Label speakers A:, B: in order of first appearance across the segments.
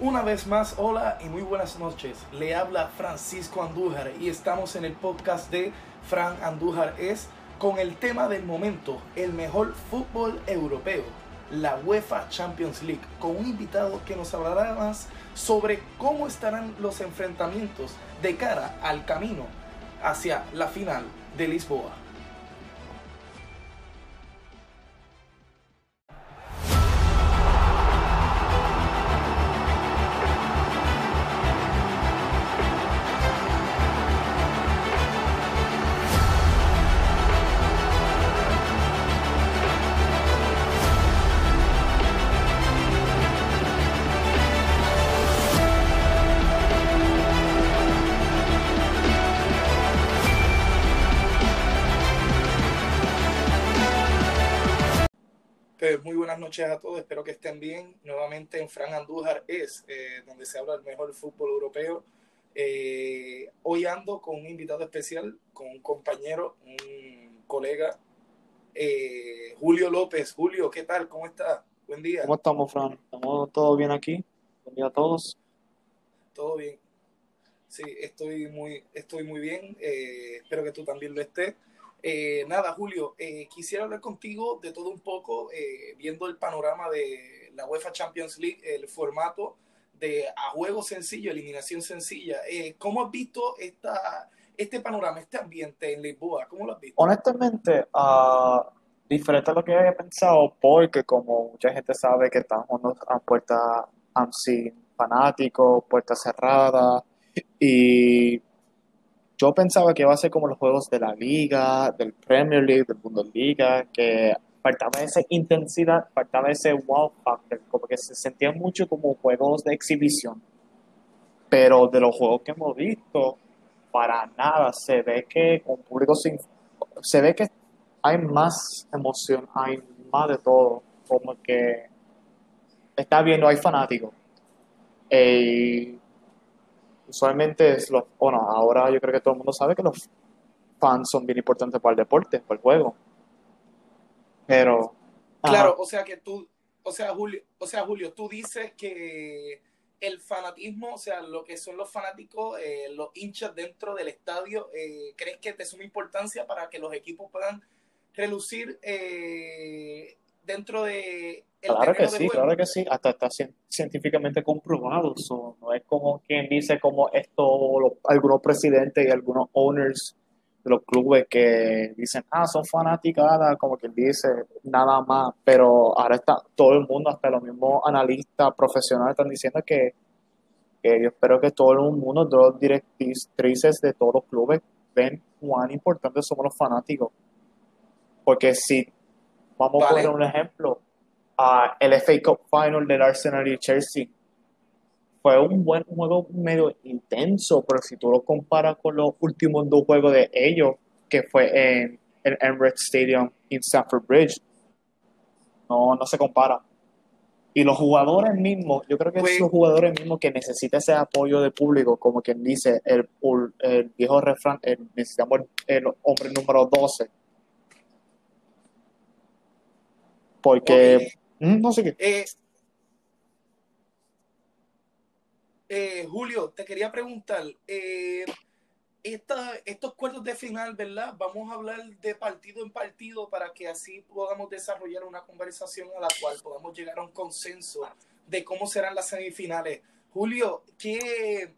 A: Una vez más, hola y muy buenas noches. Le habla Francisco Andújar y estamos en el podcast de Fran Andújar es con el tema del momento, el mejor fútbol europeo, la UEFA Champions League, con un invitado que nos hablará más sobre cómo estarán los enfrentamientos de cara al camino hacia la final de Lisboa. Noches a todos, espero que estén bien. Nuevamente en Fran Andújar es eh, donde se habla del mejor fútbol europeo. Eh, hoy ando con un invitado especial, con un compañero, un colega, eh, Julio López. Julio, ¿qué tal? ¿Cómo estás? Buen día.
B: ¿Cómo estamos, Fran? ¿Estamos todo bien aquí? Buen día a todos.
A: Todo bien. Sí, estoy muy, estoy muy bien. espero que tú también lo estés. Eh, nada, Julio, eh, quisiera hablar contigo de todo un poco, eh, viendo el panorama de la UEFA Champions League, el formato de a juego sencillo, eliminación sencilla. ¿Cómo has visto esta, este panorama, este ambiente en Lisboa? ¿Cómo lo has visto?
B: Honestamente, uh, diferente a lo que había pensado, porque como mucha gente sabe que estamos a puerta sin fanáticos, puerta cerrada, y yo pensaba que iba a ser como los juegos de la Liga, del Premier League, del Bundesliga, que faltaba esa intensidad, faltaba ese wow factor, como que se sentían mucho como juegos de exhibición. Pero de los juegos que hemos visto, para nada, se ve que con público sin, se ve que hay más emoción, hay más de todo, como que está viendo, hay fanáticos. Usualmente es lo, bueno, ahora yo creo que todo el mundo sabe que los fans son bien importantes para el deporte, para el juego. Pero
A: claro, o sea que tú, o sea, Julio, o sea, Julio, tú dices que el fanatismo, o sea, lo que son los fanáticos, eh, los hinchas dentro del estadio, eh, ¿crees que te suma importancia para que los equipos puedan relucir eh, dentro de
B: claro que sí, claro que sí, hasta está científicamente comprobado. no es como quien dice como esto, algunos presidentes y algunos owners de los clubes que dicen, ah, son fanaticadas, como quien dice, nada más, pero ahora está todo el mundo, hasta los mismos analistas profesionales están diciendo que, yo espero que todo el mundo, todos los directrices de todos los clubes ven cuán importantes somos los fanáticos. Porque si, vamos a poner un ejemplo, el FA Cup Final del Arsenal y Chelsea. Fue un buen juego medio intenso, pero si tú lo comparas con los últimos dos juegos de ellos, que fue en el Emirates Stadium en Stamford Bridge, no, no se compara. Y los jugadores mismos, yo creo que son los jugadores mismos que necesitan ese apoyo de público, como quien dice el, el viejo refrán, necesitamos el, hombre número 12. Porque no sé qué.
A: Eh, eh, Julio, te quería preguntar, eh, estos cuartos de final, ¿verdad? Vamos a hablar de partido en partido para que así podamos desarrollar una conversación a la cual podamos llegar a un consenso de cómo serán las semifinales. Julio, ¿qué,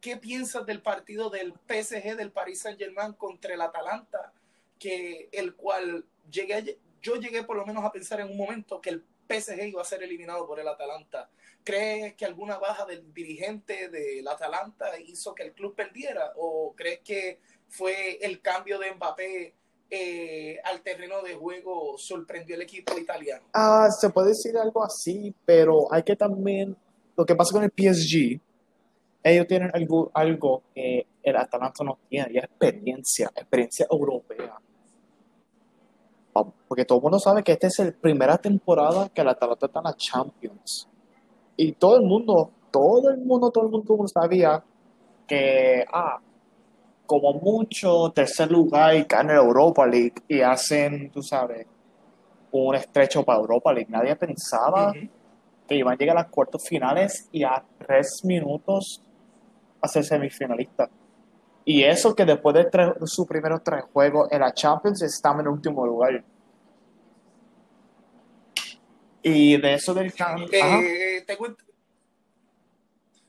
A: qué piensas del partido del PSG del Paris Saint Germain contra el Atalanta? Que el cual llegué, yo llegué por lo menos a pensar en un momento que el PSG iba a ser eliminado por el Atalanta. ¿Crees que alguna baja del dirigente del Atalanta hizo que el club perdiera? ¿O crees que fue el cambio de Mbappé eh, al terreno de juego sorprendió al equipo italiano?
B: Ah, se puede decir algo así, pero hay que también, lo que pasa con el PSG, ellos tienen algo, algo que el Atalanta no tiene, y experiencia, experiencia europea porque todo el mundo sabe que esta es la primera temporada que la Atalanta está en la Champions. Y todo el mundo, todo el mundo, todo el mundo sabía que, ah, como mucho, tercer lugar y ganan Europa League y hacen, tú sabes, un estrecho para Europa League. Nadie pensaba que iban a llegar a las cuartos finales y a tres minutos a ser semifinalistas. Y eso que después de, tres, sus primeros tres juegos en la Champions estaban en último lugar. Y de eso del
A: eh, tengo,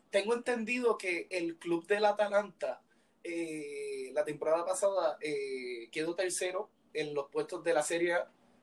A: tengo, entendido que el club del Atalanta eh, la temporada pasada eh, quedó tercero en los puestos de la serie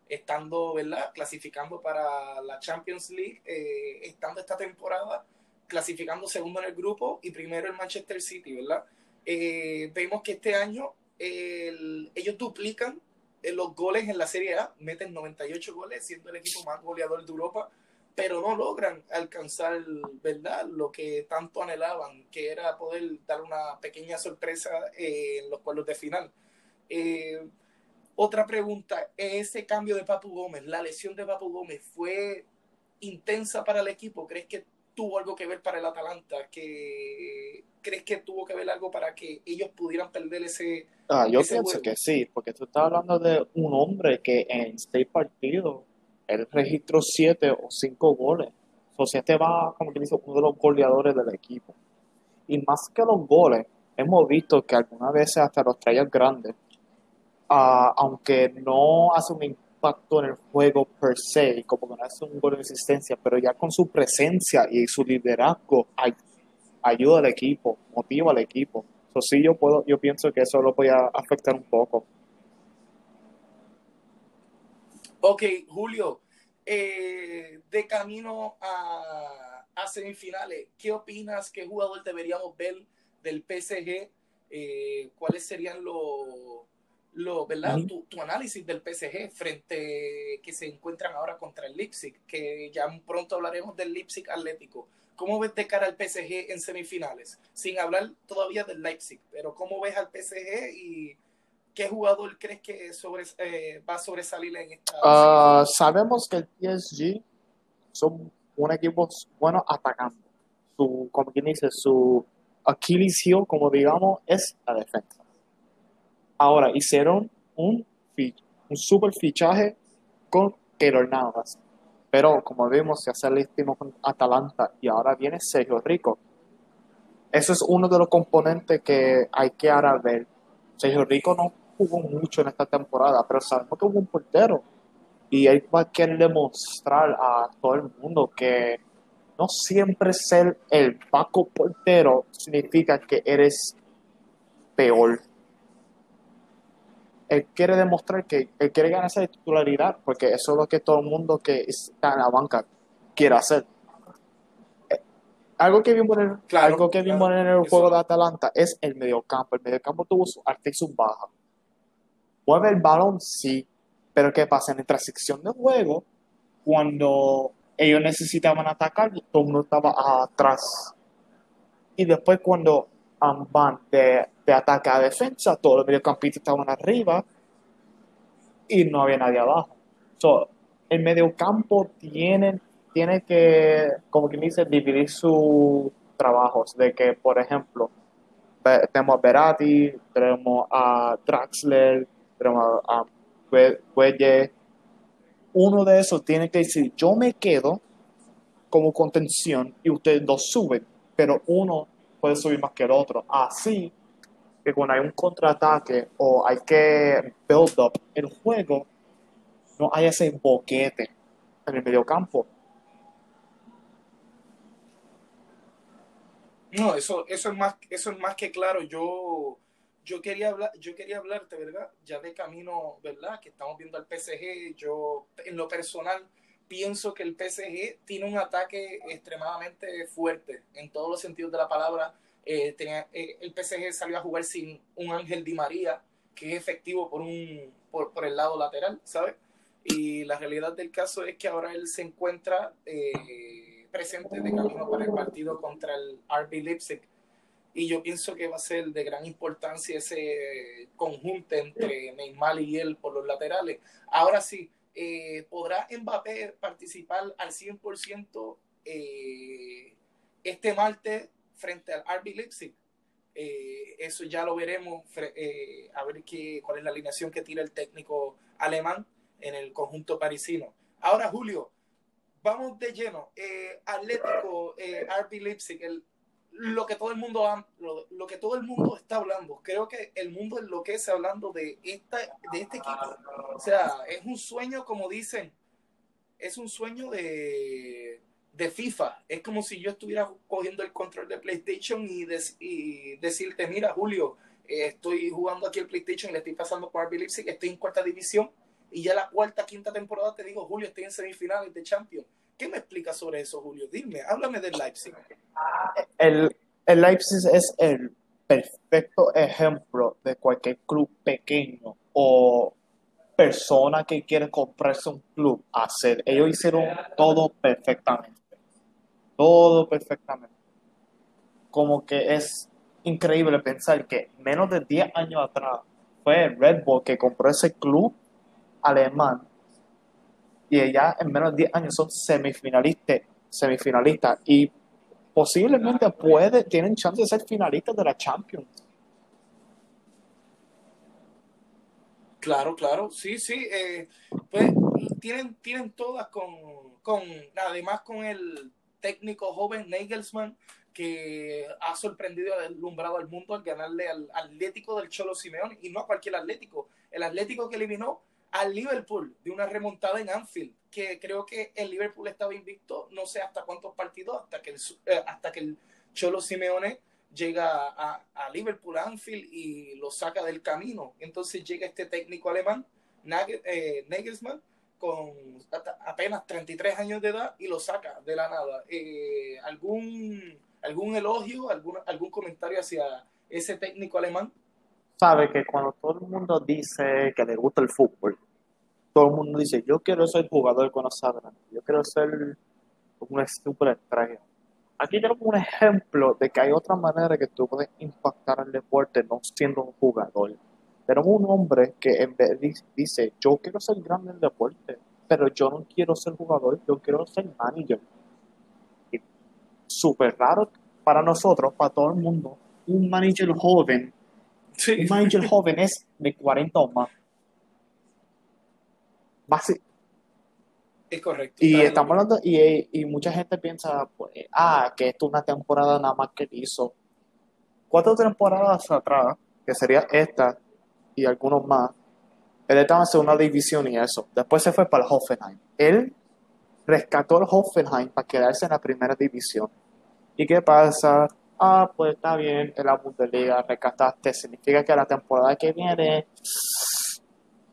A: estando, ¿verdad? Clasificando para la Champions League, eh, estando esta temporada, clasificando segundo en el grupo y primero en Manchester City, ¿verdad? Eh, vemos que este año ellos duplican eh, los goles en la Serie A, meten 98 goles, siendo el equipo más goleador de Europa, pero no logran alcanzar, ¿verdad? Lo que tanto anhelaban, que era poder dar una pequeña sorpresa en los cuartos de final. Otra pregunta, ese cambio de Papu Gómez, la lesión de Papu Gómez, ¿fue intensa para el equipo? ¿Crees que tuvo algo que ver para el Atalanta? ¿Que, ¿Crees que tuvo que ver algo para que ellos pudieran perder ese...
B: Ah, yo pienso que sí, porque tú estás hablando de un hombre que en seis partidos, él registró siete o cinco goles. O sea, este va, como que dice, uno de los goleadores del equipo. Y más que los goles, hemos visto que algunas veces hasta los trailers grandes aunque no hace un impacto en el juego per se, como que no hace un gol de existencia, pero ya con su presencia y su liderazgo ayuda al equipo, motiva al equipo. So, sí, yo, puedo, yo pienso que eso lo puede afectar un poco.
A: Ok, Julio, eh, de camino a, a, semifinales, ¿qué opinas? ¿Qué jugador deberíamos ver del PSG? Eh, ¿Cuáles serían los lo, ¿verdad? tu, tu, análisis del PSG frente que se encuentran ahora contra el Leipzig, que ya pronto hablaremos del Leipzig Atlético. ¿Cómo ves de cara al PSG en semifinales? Sin hablar todavía del Leipzig, pero ¿cómo ves al PSG y qué jugador crees que sobre, eh, va a sobresalir en esta?
B: Uh, sabemos que el PSG son un equipo bueno atacando. Su, como quien dice, su Achilles heel, como digamos, es la defensa Ahora, hicieron un, super fichaje con Keylor Navas. Pero como vimos, el último con Atalanta y ahora viene Sergio Rico. Eso es uno de los componentes que hay que ahora ver. Sergio Rico no jugó mucho en esta temporada, pero sabemos que hubo un portero. Y él va a querer demostrar a todo el mundo que no siempre ser el Paco portero significa que eres peor él quiere demostrar que él quiere ganarse de titularidad, porque eso es lo que todo el mundo que está en la banca quiere hacer. Eh, algo que vimos en el, algo que vimos en el juego de Atalanta es el mediocampo. El mediocampo tuvo su arte y su baja. Mueve el balón, sí, pero ¿qué pasa? En la transición de juego, cuando ellos necesitaban atacar, todo el mundo estaba atrás. Y después cuando van de, de, ataque a defensa, todos los mediocampistas estaban arriba y no había nadie abajo. So, el mediocampo tiene, tiene que, como quien dice, dividir sus trabajos. De que, por ejemplo, tenemos a Berati, tenemos a Draxler, tenemos a, a Uno de esos tiene que decir, yo me quedo como contención y ustedes dos suben, pero uno puede subir más que el otro. Así que cuando hay un contraataque o hay que build up el juego, no hay ese boquete en el mediocampo.
A: No, eso, eso, es más, eso es más que claro. Yo, yo, quería hablar, yo quería hablarte, ¿verdad? Ya de camino, ¿verdad? Que estamos viendo al PSG. Yo, en lo personal, pienso que el PSG tiene un ataque extremadamente fuerte en todos los sentidos de la palabra. Eh, tenía, eh, el PSG salió a jugar sin un Ángel Di María, que es efectivo por, un, por, por, el lado lateral, ¿sabes? Y la realidad del caso es que ahora él se encuentra eh, presente de camino para el partido contra el RB Leipzig. Y yo pienso que va a ser de gran importancia ese conjunto entre Neymar y él por los laterales. Ahora sí, eh, ¿podrá Mbappé participar al 100% eh, este martes frente al RB Leipzig? Eh, eso ya lo veremos, a ver qué, cuál es la alineación que tira el técnico alemán en el conjunto parisino. Ahora, Julio, vamos de lleno. Eh, Atlético, eh, RB Leipzig, el, lo que todo el mundo lo, lo, que todo el mundo está hablando. Creo que el mundo enloquece hablando de esta, de este equipo. O sea, es un sueño, como dicen, es un sueño de, de FIFA. Es como si yo estuviera cogiendo el control de PlayStation y, y decirte, mira, Julio, eh, estoy jugando aquí el PlayStation y le estoy pasando por RB Leipzig, estoy en cuarta división y ya la cuarta, quinta temporada te digo, Julio, estoy en semifinales de Champions. ¿Qué me explicas sobre eso, Julio? Dime, háblame del Leipzig.
B: El, Leipzig es el perfecto ejemplo de cualquier club pequeño o persona que quiere comprarse un club hacer. Ellos hicieron todo perfectamente. Todo perfectamente. Como que es increíble pensar que menos de 10 años atrás fue Red Bull que compró ese club alemán y ya en menos de 10 años son semifinalistas, semifinalistas y posiblemente puede, tienen chance de ser finalistas de la Champions.
A: Claro, claro, sí, sí, eh, pues tienen, tienen todas con, con, además con el técnico joven Nagelsmann, que ha sorprendido y alumbrado al mundo al ganarle al Atlético del Cholo Simeón y no a cualquier Atlético, el Atlético que eliminó al Liverpool de una remontada en Anfield, que creo que el Liverpool estaba invicto, no sé hasta cuántos partidos, hasta que el, eh, hasta que el Cholo Simeone llega a, a, Liverpool, Anfield y lo saca del camino. Entonces llega este técnico alemán, eh, Nagelsmann, con apenas 33 años de edad y lo saca de la nada. Eh, ¿algún, ¿Algún elogio, algún, algún comentario hacia ese técnico alemán?
B: Sabe que cuando todo el mundo dice que le gusta el fútbol, todo el mundo dice, yo quiero ser jugador con los yo quiero ser una super estrella. Aquí tenemos un ejemplo de que hay otra manera que tú puedes impactar el deporte no siendo un jugador. Tenemos un hombre que en vez dice, yo quiero ser grande en el deporte, pero yo no quiero ser jugador, yo quiero ser manager. Súper raro para nosotros, para todo el mundo, un manager joven Sí. Un manager joven es de 40 o más.
A: Es correcto.
B: Y estamos hablando, y, y, mucha gente piensa, pues, ah, que esto es una temporada nada más que hizo. Cuatro temporadas atrás, que sería esta y algunos más, él estaba en segunda división y eso. Después se fue para el Hoffenheim. Él rescató el Hoffenheim para quedarse en la primera división. ¿Y qué pasa? Ah, pues está bien, en la Bundesliga rescataste, significa que la temporada que viene,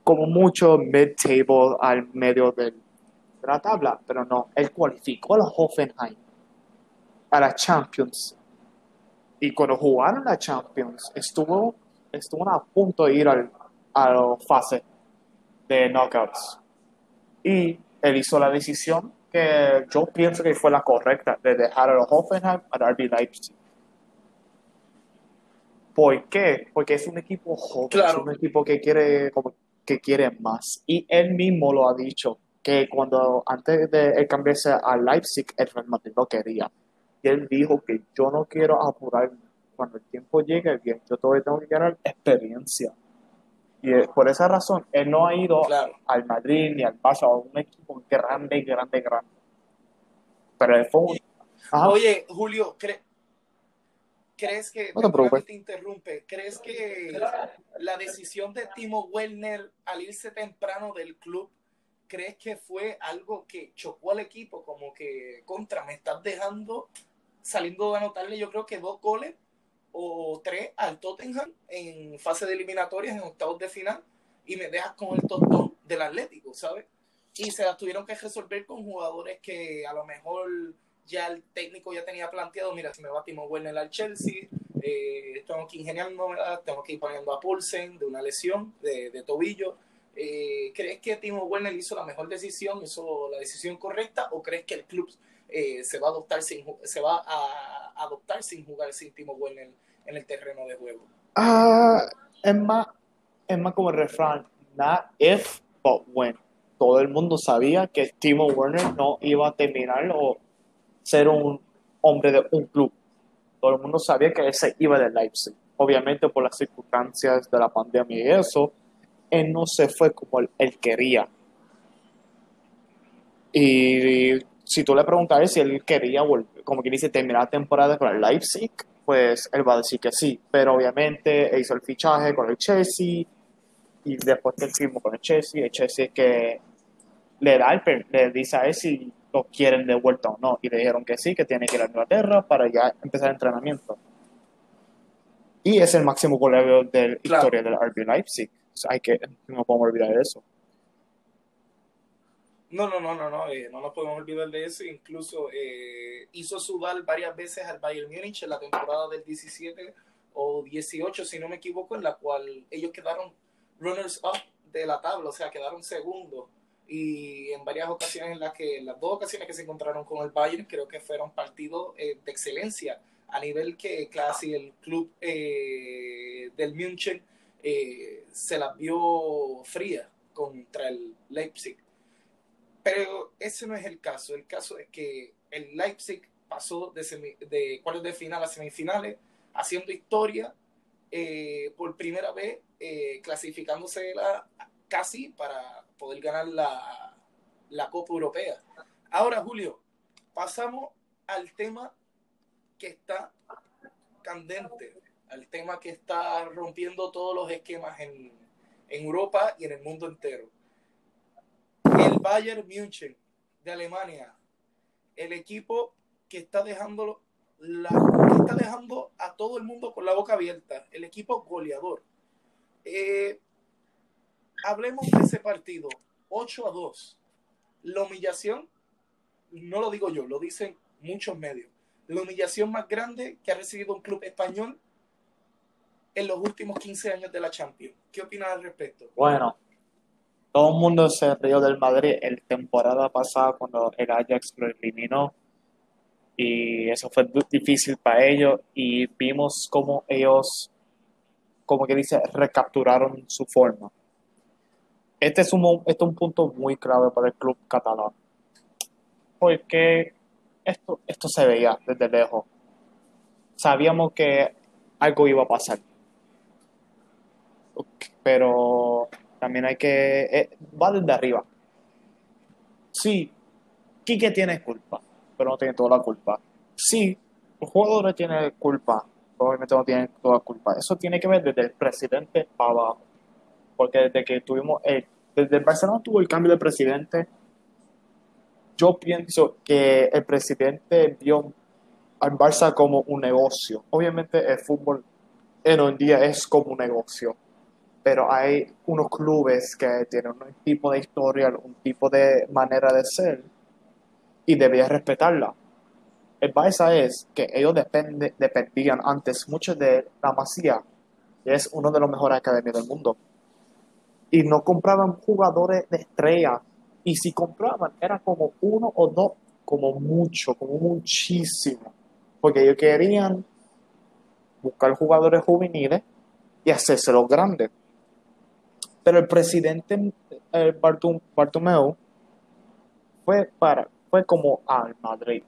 B: como mucho mid-table al medio de la tabla, pero no, él cualificó a los Hoffenheim a la Champions. Y cuando jugaron la Champions, estuvo, estuvo a punto de ir al, a la fase de knockouts. Y él hizo la decisión que yo pienso que fue la correcta de dejar a los Hoffenheim a RB Leipzig. ¿Por qué? Porque es un equipo joven, es un equipo que quiere, como, que quiere más. Y él mismo lo ha dicho, que cuando antes de cambiarse a Leipzig, el Real Madrid lo quería. Y él dijo que yo no quiero apurar cuando el tiempo llegue bien, yo todavía tengo que ganar experiencia. Y por esa razón, él no ha ido al Madrid ni al Barça, a un equipo grande, grande, grande. Pero él fue un...
A: Oye, Julio, ¿crees ¿Crees que, no te, interrumpe, crees que la decisión de Timo Werner al irse temprano del club, crees que fue algo que chocó al equipo, como que contra, me estás dejando saliendo de anotarle yo creo que dos goles o tres al Tottenham en fase de eliminatorias, en octavos de final, y me dejas con el tostón del Atlético, ¿sabes? Y se las tuvieron que resolver con jugadores que a lo mejor ya el técnico ya tenía planteado, mira, si me va Timo Werner al Chelsea, eh, tengo que ingeniando, tengo que ir poniendo a Pulsen de una lesión de, tobillo. Eh, ¿Crees que Timo Werner hizo la mejor decisión, hizo la decisión correcta, o crees que el club eh, se va a adoptar sin se va a adoptar sin jugar sin Timo Werner en el terreno de juego?
B: Ah, es más, es más como el refrán, not if but when. Todo el mundo sabía que Timo Werner no iba a terminar o ser un hombre de un club. Todo el mundo sabía que él se iba de Leipzig. Obviamente por las circunstancias de la pandemia y eso, él no se fue como él, quería. Y si tú le él si él quería como que dice, terminar la temporada con el Leipzig, pues él va a decir que sí. Pero obviamente hizo el fichaje con el Chelsea y después que él firmó con el Chelsea, el Chelsea que le da el, le dice a él si lo quieren de vuelta o no. Y le dijeron que sí, que tiene que ir a Inglaterra para ya empezar el entrenamiento. Y es el máximo goleador de la
A: Claro.
B: historia del RB Leipzig. O sea, hay que, no podemos olvidar eso.
A: No, no, no, no, no, eh, no nos podemos olvidar de eso. Incluso eh, hizo sudar varias veces al Bayern Múnich en la temporada del 17 o 18, si no me equivoco, en la cual ellos quedaron runners up de la tabla, o sea, quedaron segundos. Y en varias ocasiones en las que, las dos ocasiones que se encontraron con el Bayern, creo que fueron partidos eh, de excelencia, a nivel que casi el club eh, del München eh, se las vio fría contra el Leipzig. Pero ese no es el caso. El caso es que el Leipzig pasó de, semi- de cuartos de final a semifinales, haciendo historia eh, por primera vez, clasificándose la- casi para poder ganar la, la Copa Europea. Ahora, Julio, pasamos al tema que está candente, al tema que está rompiendo todos los esquemas en, en Europa y en el mundo entero el Bayern München de Alemania, el equipo que está dejando la, que está dejando a todo el mundo con la boca abierta, el equipo goleador. Eh, hablemos de ese partido, 8 a 2. La humillación, no lo digo yo, lo dicen muchos medios. La humillación más grande que ha recibido un club español en los últimos 15 años de la Champions. ¿Qué opinas al respecto?
B: Bueno, todo el mundo se rió del Madrid en temporada pasada cuando el Ajax lo eliminó y eso fue difícil para ellos y vimos cómo ellos, como que dice, recapturaron su forma. Este es un, este es un punto muy clave para el club catalán porque esto, esto se veía desde lejos. Sabíamos que algo iba a pasar pero también hay que... eh, va desde arriba. Sí, Quique tiene culpa, pero no tiene toda la culpa. Sí, los jugadores tienen culpa, pero obviamente no tienen toda la culpa. Eso tiene que ver desde el presidente para abajo. Porque desde que tuvimos... El, desde el Barcelona tuvo el cambio de presidente, yo pienso que el presidente vio al Barça como un negocio. Obviamente el fútbol en hoy en día es como un negocio pero hay unos clubes que tienen un tipo de historia, un tipo de manera de ser y debías respetarla. El Barça es que ellos depende, dependían antes mucho de la Masía, que es uno de los mejores academias del mundo. Y no compraban jugadores de estrella. Y si compraban, era como uno o dos, como mucho, como muchísimo. Porque ellos querían buscar jugadores juveniles y hacérselos grandes. Pero el presidente eh, Bartum- Bartomeu fue para fue como al Madrid.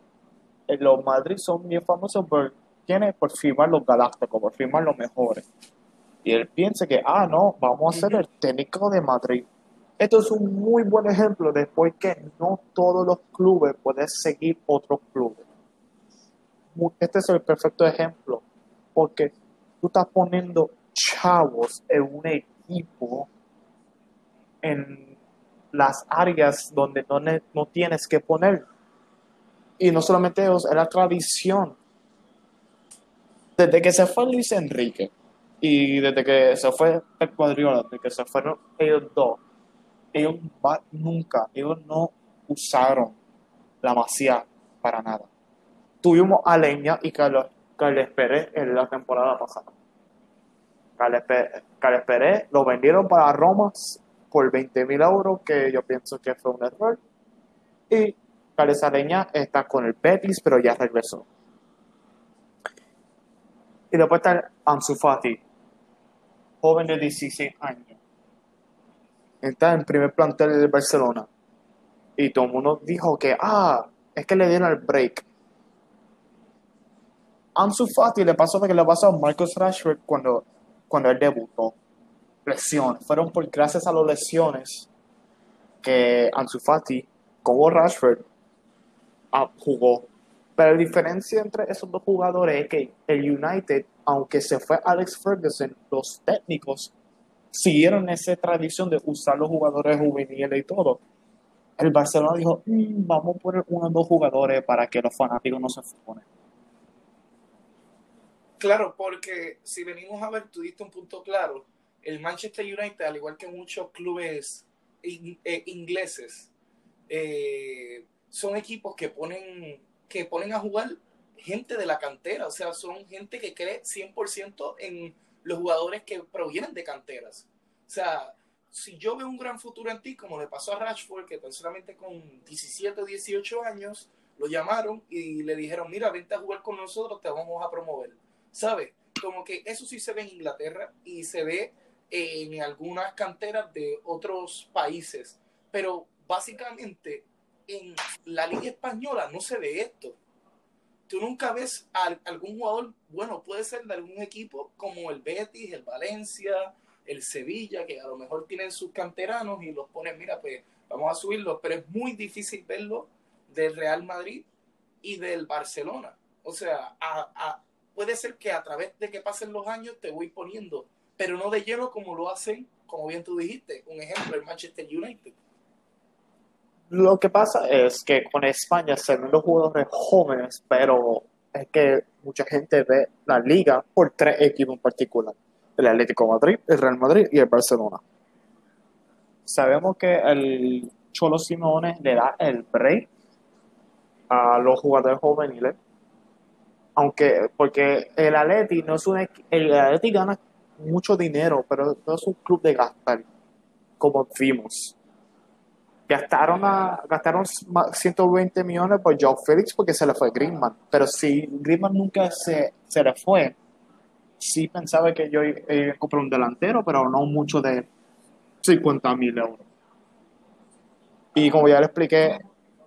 B: Eh, Los Madrid son bien famosos por tiene por firmar los galácticos, por firmar los mejores. Y él piensa que ah no, vamos a ser el técnico de Madrid. Esto es un muy buen ejemplo de por qué no todos los clubes pueden seguir otros clubes. Este es el perfecto ejemplo, porque tú estás poniendo chavos en un equipo en las áreas donde no, no tienes que poner. Y no solamente eso, es la tradición. Desde que se fue Luis Enrique y desde que se fue Pep Guardiola, desde que se fueron ellos dos, ellos nunca, ellos no usaron la masía para nada. Tuvimos a Leña y Carlos, Carles Pérez en la temporada pasada. Carles Pérez, lo vendieron para Roma por 20 mil euros, que yo pienso que fue un error. Y Carles Areña está con el Betis, pero ya regresó. Y después está Ansu Fati, joven de 16 años. Está en primer plantel de Barcelona. Y todo el mundo dijo que, ah, es que le dieron el break. Ansu Fati le pasó lo que le pasó a Marcus Rashford cuando, cuando él debutó. Lesiones. Fueron por gracias a las lesiones que Ansu Fati, como Rashford, ah, jugó. Pero la diferencia entre esos dos jugadores es que el United, aunque se fue Alex Ferguson, los técnicos siguieron esa tradición de usar los jugadores juveniles y todo. El Barcelona dijo, mm, vamos a poner uno o dos jugadores para que los fanáticos no se funen.
A: Claro, porque si venimos a ver, tú diste un punto claro. El Manchester United, al igual que muchos clubes eh, ingleses, eh, son equipos que ponen, que ponen a jugar gente de la cantera, o sea, son gente que cree 100% en los jugadores que provienen de canteras. O sea, si yo veo un gran futuro en ti, como le pasó a Rashford, que tan solamente con 17 o 18 años lo llamaron y le dijeron, mira, vente a jugar con nosotros, te vamos a promover. ¿Sabes? Como que eso sí se ve en Inglaterra y se ve en algunas canteras de otros países. Pero básicamente en la Liga Española no se ve esto. Tú nunca ves a algún jugador, bueno, puede ser de algún equipo como el Betis, el Valencia, el Sevilla, que a lo mejor tienen sus canteranos y los ponen, mira, pues vamos a subirlos, pero es muy difícil verlo del Real Madrid y del Barcelona. O sea, puede ser que a través de que pasen los años te voy poniendo, pero no de lleno como lo hacen, como bien tú dijiste, un ejemplo, el Manchester United.
B: Lo que pasa es que con España se ven los jugadores jóvenes, pero es que mucha gente ve la liga por tres equipos en particular. El Atlético Madrid, el Real Madrid y el Barcelona. Sabemos que el Cholo Simone le da el break a los jugadores juveniles. Aunque, porque el Atleti no es un el Atleti gana mucho dinero, pero no es un club de gastar, como vimos gastaron, a, gastaron 120 millones por Joe Felix porque se le fue Griezmann. Pero si Griezmann nunca se, se le fue, sí pensaba que yo iba a comprar un delantero, pero no mucho de 50 mil euros. Y como ya le expliqué,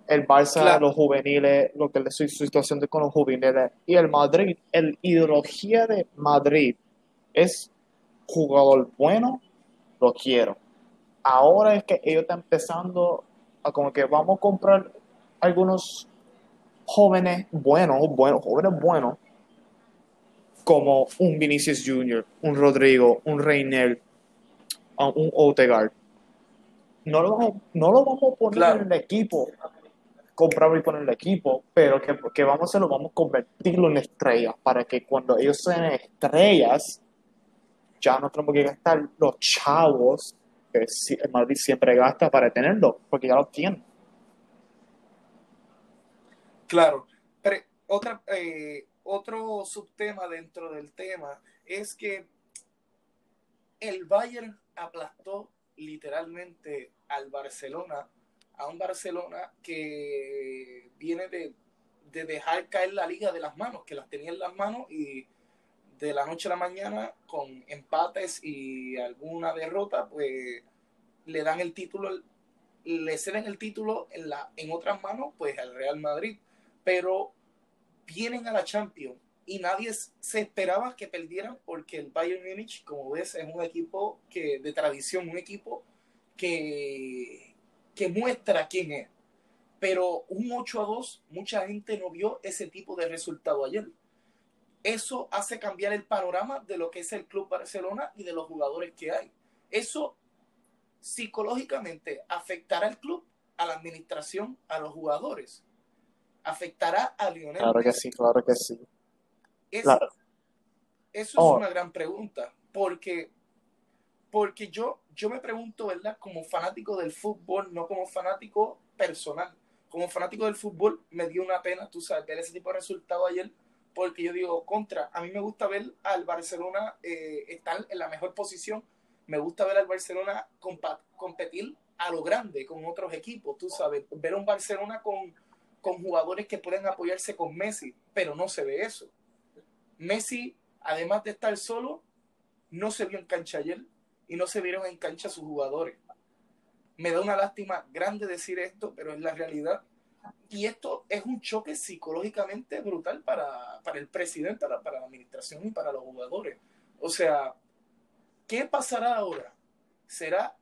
B: el Barça, los juveniles, lo que es su situación de, con los juveniles y el Madrid, el ideología de Madrid es jugador bueno, lo quiero ahora es que ellos están empezando a como que vamos a comprar algunos jóvenes buenos, buenos, jóvenes buenos, como un Vinicius Jr., un Rodrigo, un Reynel, un Otegard. No lo vamos, no lo vamos a poner en el equipo, comprarlo y poner en el equipo, pero que, que vamos a hacerlo, vamos a convertirlo en estrellas, para que cuando ellos sean estrellas, ya no tenemos que gastar los chavos que el Madrid siempre gasta para tenerlo, porque ya lo tiene.
A: Claro, pero otra, eh, otro subtema dentro del tema es que el Bayern aplastó literalmente al Barcelona, a un Barcelona que viene de, de dejar caer la liga de las manos, que las tenía en las manos y de la noche a la mañana, con empates y alguna derrota, pues le dan el título, le ceden el título en, la, en otras manos, pues al Real Madrid. Pero vienen a la Champions y nadie se esperaba que perdieran porque el Bayern Múnich, como ves, es un equipo que de tradición, un equipo que, que muestra quién es. Pero un 8 a 2, mucha gente no vio ese tipo de resultado ayer eso hace cambiar el panorama de lo que es el Club Barcelona y de los jugadores que hay. Eso psicológicamente afectará al club, a la administración, a los jugadores. Afectará a Lionel.
B: Claro que sí, claro que sí.
A: Eso, es oh. una gran pregunta, porque, porque yo, yo me pregunto, ¿verdad? Como fanático del fútbol, no como fanático personal. Como fanático del fútbol, me dio una pena, tú sabes, ver ese tipo de resultado ayer porque yo digo, contra, a mí me gusta ver al Barcelona eh, estar en la mejor posición, me gusta ver al Barcelona competir a lo grande con otros equipos, tú sabes, ver un Barcelona con, con jugadores que pueden apoyarse con Messi, pero no se ve eso. Messi, además de estar solo, no se vio en cancha ayer y no se vieron en cancha sus jugadores. Me da una lástima grande decir esto, pero es la realidad y esto es un choque psicológicamente brutal para, el presidente, para, la administración y para los jugadores. O sea, ¿qué pasará ahora? ¿Será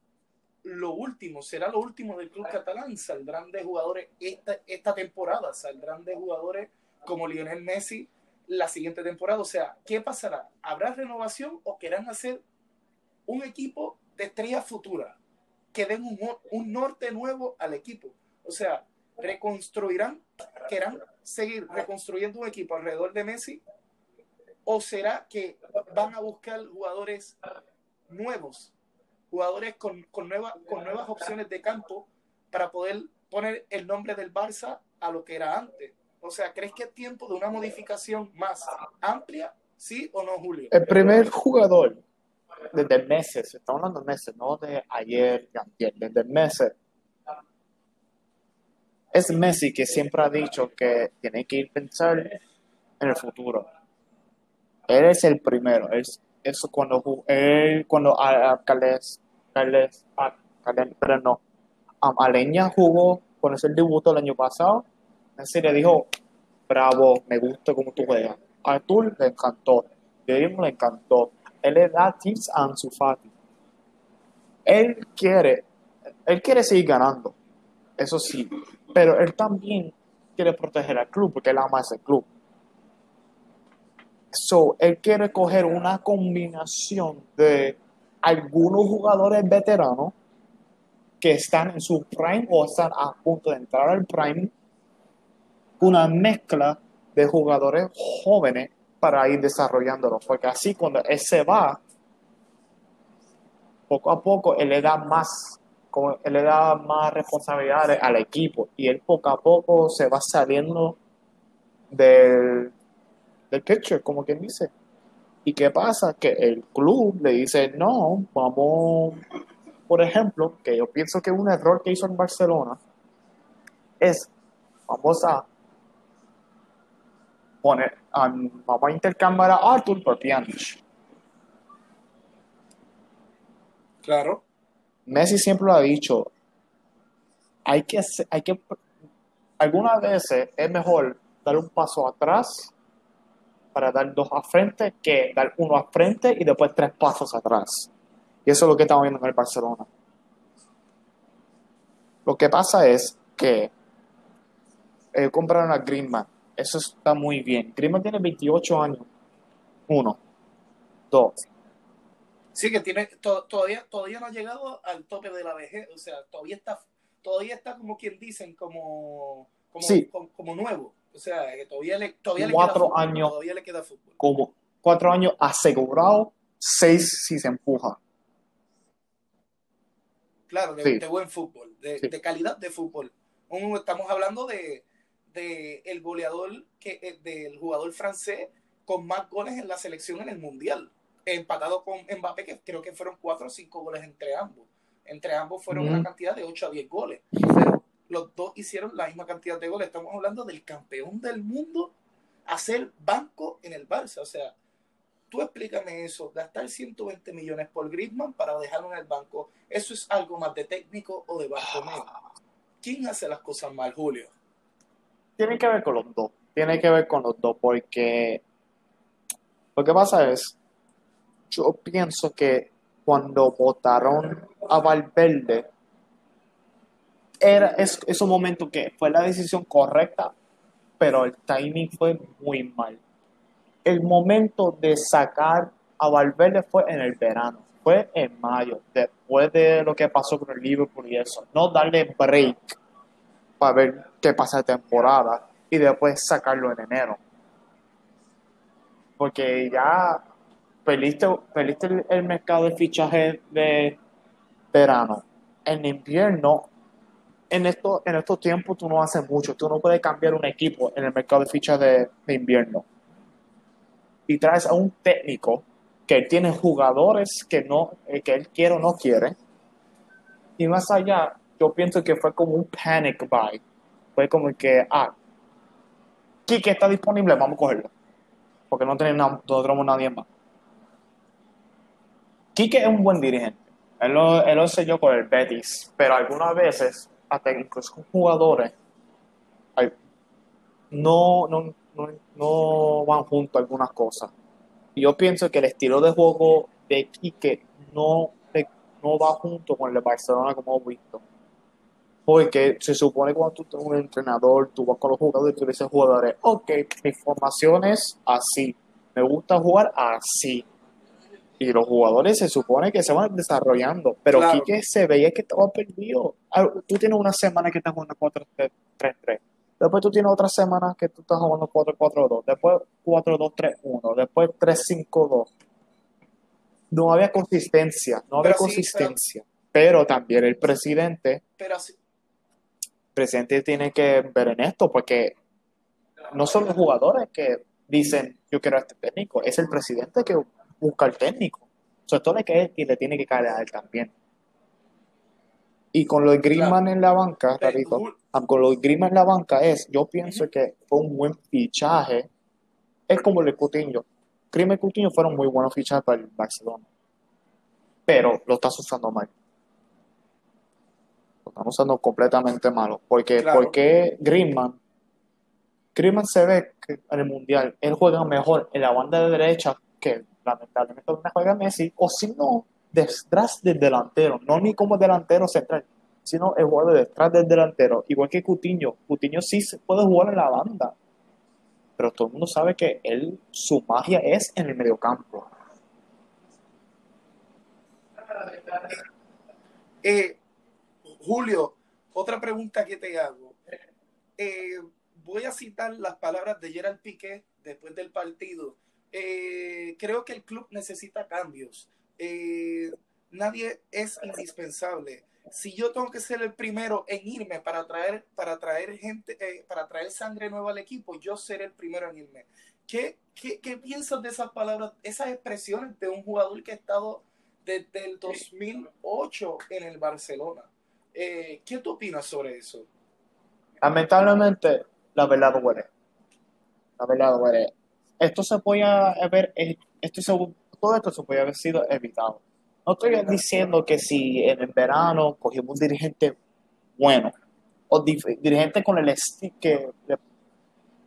A: lo último, será lo último del club catalán. Saldrán de jugadores esta, esta temporada, saldrán de jugadores como Lionel Messi la siguiente temporada. O sea, ¿qué pasará? ¿Habrá renovación o querrán hacer un equipo de estrella futura? Que den un, un norte nuevo al equipo. O sea, reconstruirán, querrán seguir reconstruyendo un equipo alrededor de Messi o será que van a buscar jugadores nuevos, jugadores con, con, con nuevas opciones de campo para poder poner el nombre del Barça a lo que era antes? O sea, ¿crees que es tiempo de una modificación más amplia? ¿Sí o no, Julio?
B: El primer jugador desde meses, estamos hablando de meses, no de ayer, desde meses, es Messi que siempre ha dicho que tiene que ir pensar en el futuro. Él es el primero. Es, eso cuando él, cuando a, a, pero no, a Aleña jugó con ese debutó el año pasado. Messi le dijo, bravo, me gusta cómo tú juegas. A Artur le encantó. Diego le encantó. Él le da tips a Ansu Fati. Él quiere, él quiere seguir ganando. Eso sí, pero él también quiere proteger al club porque él ama ese club. So, él quiere coger una combinación de algunos jugadores veteranos que están en su prime o están a punto de entrar al prime, una mezcla de jugadores jóvenes para ir desarrollándolo, porque así cuando él se va, poco a poco él le da más como él le da más responsabilidades al equipo y él poco a poco se va saliendo del, del como quien dice. ¿Y qué pasa? Que el club le dice, no, vamos, por ejemplo, que yo pienso que un error que hizo en Barcelona es, vamos a poner, vamos a intercambiar a Arthur por Pjanic.
A: Claro.
B: Messi siempre lo ha dicho, hay que, hay que, algunas veces es mejor dar un paso atrás para dar dos a frente que dar uno a frente y después tres pasos atrás. Y eso es lo que estamos viendo en el Barcelona. Lo que pasa es que eh, compraron a Griezmann. Eso está muy bien. Griezmann tiene 28 años. Uno. Dos.
A: Sí, que tiene, todavía, todavía no ha llegado al tope de la vejez, o sea, todavía está, todavía está como quien dicen, como, como, nuevo. O sea, que todavía le, todavía
B: cuatro
A: queda
B: años,
A: todavía le queda fútbol.
B: Como cuatro años asegurado, seis si se empuja.
A: Claro, de, buen fútbol, de, calidad de fútbol. estamos hablando de, de el goleador, que, eh, del jugador francés con más goles en la selección en el mundial empatado con Mbappé, que creo que fueron cuatro o cinco goles entre ambos. Entre ambos fueron una cantidad de 8 a 10 goles. Pero los dos hicieron la misma cantidad de goles. Estamos hablando del campeón del mundo hacer banco en el Barça. O sea, tú explícame eso, gastar 120 millones por Griezmann para dejarlo en el banco, ¿eso es algo más de técnico o de Bartomeu? ¿Quién hace las cosas mal, Julio?
B: Tiene que ver con los dos, tiene que ver con los dos, porque lo que pasa es, yo pienso que cuando votaron a Valverde, era, es, un momento que fue la decisión correcta, pero el timing fue muy mal. El momento de sacar a Valverde fue en el verano, fue en mayo, después de lo que pasó con el Liverpool y eso. No darle break para ver qué pasa de temporada y después sacarlo en enero. Porque ya perdiste, el, mercado de fichaje de verano. En invierno, en, esto, en estos tiempos tú no haces mucho. Tú no puedes cambiar un equipo en el mercado de fichas de, invierno. Y traes a un técnico que tiene jugadores que, no, eh, que él quiere o no quiere. Y más allá, yo pienso que fue como un panic buy. Fue como que, ah, Kike está disponible, vamos a cogerlo. Porque no tenemos, no tenemos nadie más. Quique es un buen dirigente. Él lo, él lo selló con el Betis, pero algunas veces, hasta incluso con jugadores, no, no, no, van juntos algunas cosas. yo pienso que el estilo de juego de Quique no, no va junto con el Barcelona como hemos visto. Porque se supone cuando tú tienes un entrenador, tú vas con los jugadores y tú dices jugadores, ok, mi formación es así, me gusta jugar así. Y los jugadores se supone que se van desarrollando, pero
A: Claro.
B: aquí que se veía que estaba perdido. Ah, Tú tienes una semana que estás jugando 4-3-3. Después tú tienes otra semana que tú estás jugando 4-4-2. Después 4-2-3-1. Después 3-5-2. No había consistencia. No había
A: Pero sí,
B: consistencia. Pero también el presidente,
A: Pero así,
B: el presidente tiene que ver en esto porque no son los jugadores que dicen yo quiero a este técnico, es el presidente que busca al técnico. O sea, esto le, que, y le tiene que caer a él también. Y con lo de Griezmann en la banca, Rarito, ah, con lo de Griezmann en la banca es, yo pienso que fue un buen fichaje. Es como el de Coutinho. Griezmann y Coutinho fueron muy buenos fichajes para el Barcelona. Pero lo estás usando mal. Lo están usando completamente malo. Porque,
A: Claro.
B: porque Griezmann, Griezmann se ve que en el Mundial, él juega mejor en la banda de derecha que lamentablemente donde juega Messi, o si no, detrás del delantero, no ni como delantero central, sino el juego detrás del delantero, igual que Coutinho. Coutinho sí se puede jugar en la banda, pero todo el mundo sabe que él, su magia es en el mediocampo.
A: Eh, Julio, otra pregunta que te hago. Eh, voy a citar las palabras de Gerard Piqué después del partido. Eh, creo que el club necesita cambios. Eh, nadie es indispensable. Si yo tengo que ser el primero en irme para traer, para traer gente, eh, para traer sangre nueva al equipo, yo seré el primero en irme. ¿Qué, qué, qué piensas de esas palabras, esas expresiones de un jugador que ha estado desde el 2008 en el Barcelona? Eh, ¿Qué tú opinas sobre eso?
B: Lamentablemente, la verdad duele. La verdad duele. Esto se podía haber, eh, esto se- todo esto se podía haber sido evitado. No estoy diciendo que si en el verano cogimos un dirigente bueno o dirigente con el estilo que, le-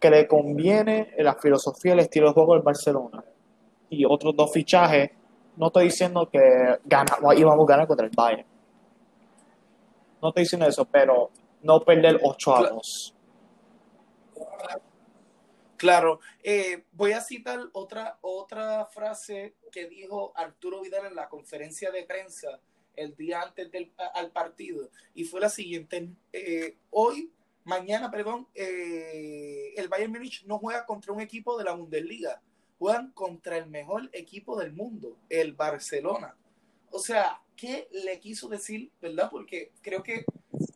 B: que le conviene la filosofía el estilo de juego del Barcelona y otros dos fichajes, no estoy diciendo que gana, íbamos a ganar contra el Bayern. No estoy diciendo eso, pero no perder 8 a
A: Claro.
B: 2.
A: Claro, eh, voy a citar otra, otra frase que dijo Arturo Vidal en la conferencia de prensa el día antes del al partido y fue la siguiente. eh, hoy, mañana, perdón, eh, el Bayern Múnich no juega contra un equipo de la Bundesliga, juegan contra el mejor equipo del mundo, el Barcelona. O sea, ¿qué le quiso decir, verdad? Porque creo que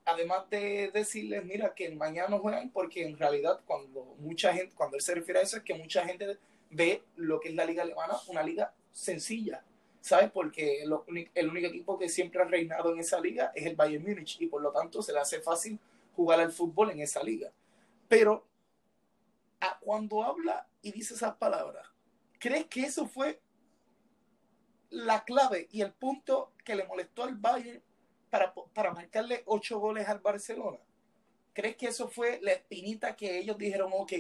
A: además de decirles, mira, que mañana no juegan, porque en realidad cuando mucha gente, cuando él se refiere a eso, es que mucha gente ve lo que es la liga alemana, una liga sencilla, ¿sabes? Porque el único equipo que siempre ha reinado en esa liga es el Bayern Múnich y por lo tanto se le hace fácil jugar al fútbol en esa liga. Pero a- cuando habla y dice esas palabras, ¿crees que eso fue la clave y el punto que le molestó al Bayern para, para marcarle ocho goles al Barcelona? ¿Crees que eso fue la espinita que ellos dijeron, ok,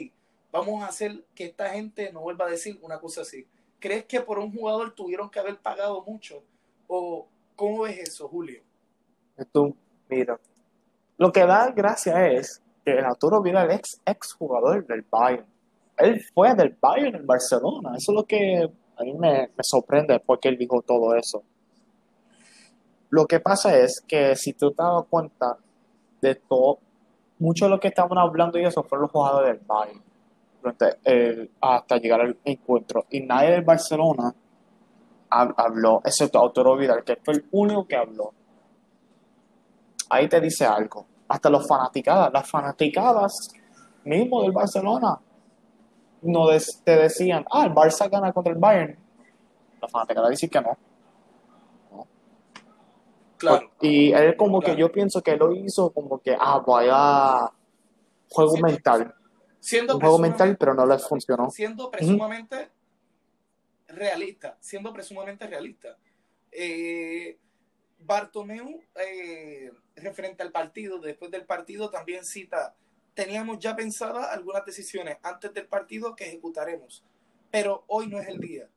A: vamos a hacer que esta gente no vuelva a decir una cosa así? ¿Crees que por un jugador tuvieron que haber pagado mucho? ¿O cómo ves eso, Julio?
B: Tú, mira, lo que da gracia es que Arturo Vidal ex, ex jugador del Bayern. Él fue del Bayern en Barcelona. Eso es lo que a mí me, me sorprende porque él dijo todo eso. Lo que pasa es que si tú te das cuenta de todo, mucho de lo que estaban hablando y eso fueron los jugadores del Bayern durante hasta llegar al encuentro. Y nadie del Barcelona hab- habló, excepto Arturo Vidal, que fue el único que habló ahí te dice algo. Hasta los fanaticadas, las fanaticadas mismo del Barcelona, no te decían, ah, el Barça gana contra el Bayern. Las fanaticadas dicen que no.
A: Claro.
B: Y él como
A: Claro.
B: que yo pienso que lo hizo como que, ah, vaya, juego mental.
A: Siendo
B: Un juego mental, pero no les funcionó.
A: siendo presumamente realista, siendo presumamente realista. Eh, Bartomeu, eh, referente al partido, después del partido también cita, teníamos ya pensadas algunas decisiones antes del partido que ejecutaremos, pero hoy no es el día.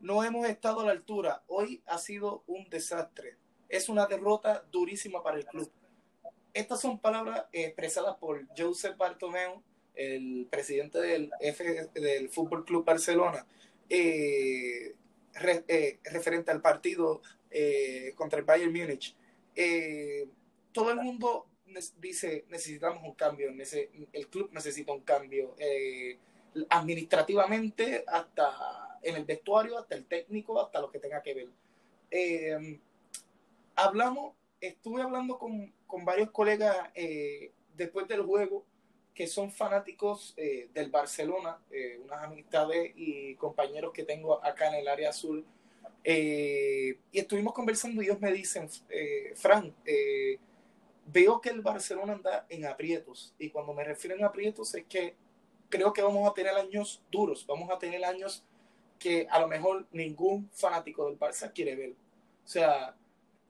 A: No hemos estado a la altura, hoy ha sido un desastre. Es una derrota durísima para el club. Estas son palabras expresadas por Joseph Bartomeu, el presidente del, F, del Fútbol Club Barcelona, eh, eh, referente al partido eh, contra el Bayern Múnich. todo el mundo dice necesitamos un cambio, el club necesita un cambio administrativamente, hasta en el vestuario, hasta el técnico, hasta lo que tenga que ver. Hablamos, estuve hablando con, con varios colegas después del juego que son fanáticos eh, del Barcelona, eh, unas amistades y compañeros que tengo acá en el área azul. Eh, y estuvimos conversando y ellos me dicen, Fran, veo que el Barcelona anda en aprietos. Y cuando me refiero en aprietos es que creo que vamos a tener años duros, vamos a tener años que a lo mejor ningún fanático del Barça quiere ver. O sea,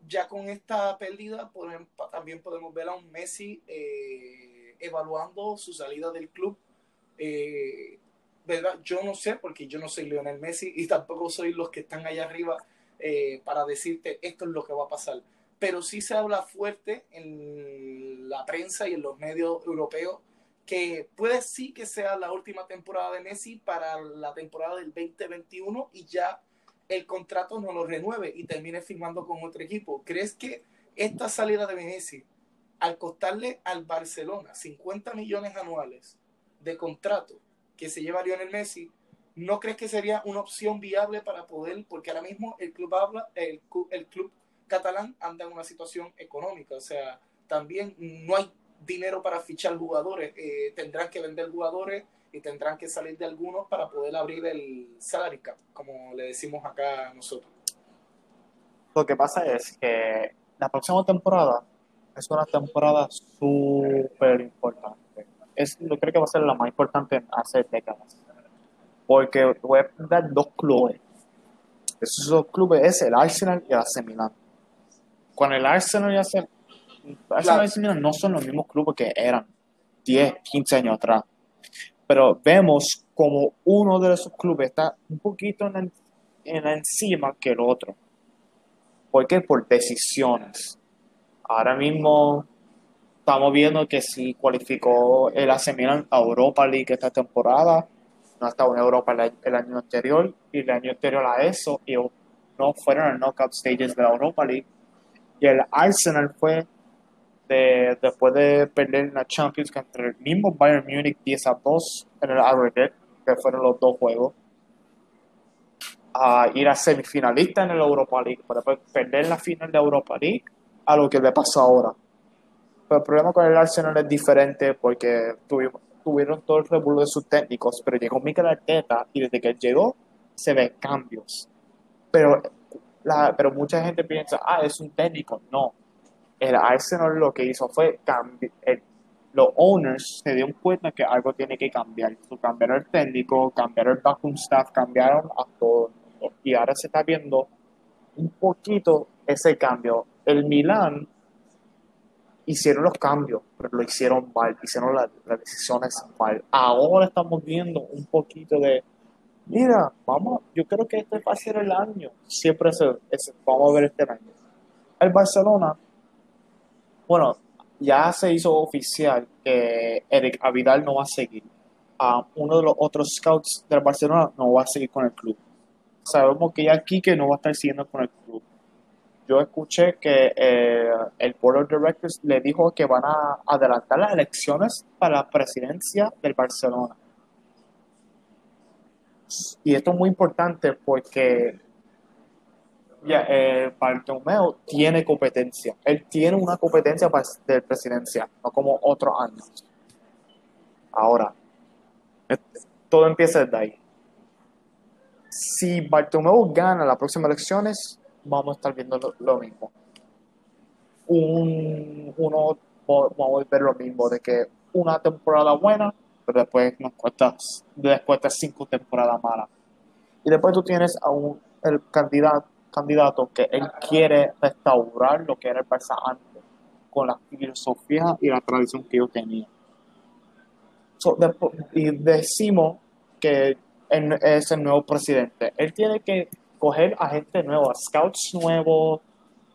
A: ya con esta pérdida también podemos ver a un Messi evaluando su salida del club. Eh, ¿verdad? Yo no sé, porque yo no soy Lionel Messi y tampoco soy los que están allá arriba eh, para decirte esto es lo que va a pasar. Pero sí se habla fuerte en la prensa y en los medios europeos que puede sí que sea la última temporada de Messi para la temporada del 2021 y ya el contrato no lo renueve y termine firmando con otro equipo. ¿Crees que esta salida de Messi al costarle al Barcelona 50 millones anuales de contrato que se lleva Lionel Messi, ¿no crees que sería una opción viable para poder, porque ahora mismo el club habla, el club catalán anda en una situación económica, o sea, también no hay dinero para fichar jugadores, eh, tendrán que vender jugadores y tendrán que salir de algunos para poder abrir el salary cap, como le decimos acá nosotros.
B: Lo que pasa es que la próxima temporada es una temporada súper importante. Es, yo creo que va a ser la más importante en hace décadas. Porque voy a dar dos clubes. Esos dos clubes es el Arsenal y el AC Milan. Con el Arsenal y el AC, Milan no son los mismos clubes que eran 10, 15 años atrás. Pero vemos como uno de esos clubes está un poquito en, en encima que el otro. Porque por decisiones ahora mismo estamos viendo que si cualificó el AC Milan a Europa League esta temporada, no ha estado en Europa el, año anterior y el año anterior a eso y no fueron al knockout stages de la Europa League. Y el Arsenal fue de, después de perder la Champions contra el mismo Bayern Munich 10 a 2 en el aggregate, que fueron los dos juegos, a ir a semifinalista en el Europa League, para después perder la final de Europa League a lo que le pasó ahora. Pero el problema con el Arsenal es diferente porque tuvieron todo el revuelo de sus técnicos, pero llegó Mikel Arteta y desde que llegó se ven cambios. Pero, la, pero mucha gente piensa, ah, es un técnico. No. El Arsenal lo que hizo fue cambiar. Los owners se dieron cuenta que algo tiene que cambiar. cambiaron el técnico, cambiaron el backroom staff, cambiaron a todo. Y ahora se está viendo un poquito ese cambio el Milan hicieron los cambios, pero lo hicieron mal, hicieron las, decisiones mal. Ahora estamos viendo un poquito de, mira, vamos, yo creo que este va a ser el año. Siempre se, vamos a ver este año. El Barcelona, bueno, ya se hizo oficial que Eric Avidal no va a seguir. uno de los otros scouts del Barcelona no va a seguir con el club. Sabemos que ya Quique no va a estar siguiendo con el club yo escuché que eh, el Board of Directors le dijo que van a adelantar las elecciones para la presidencia del Barcelona. Y esto es muy importante porque ya, eh, Bartomeu tiene competencia. Él tiene una competencia de presidencia, no como otros años. Ahora, todo empieza desde ahí. Si Bartomeu gana las próximas elecciones, vamos a estar viendo lo, mismo. Un, uno vamos a ver lo mismo, de que una temporada buena, pero después nos cuesta, después de cinco temporadas malas. Y después tú tienes a un el candidato, candidato que él quiere restaurar lo que era el Barça antes, con la filosofía y la tradición que yo tenía. y decimos que él es el nuevo presidente. Él tiene que coger a gente nueva, scouts nuevos,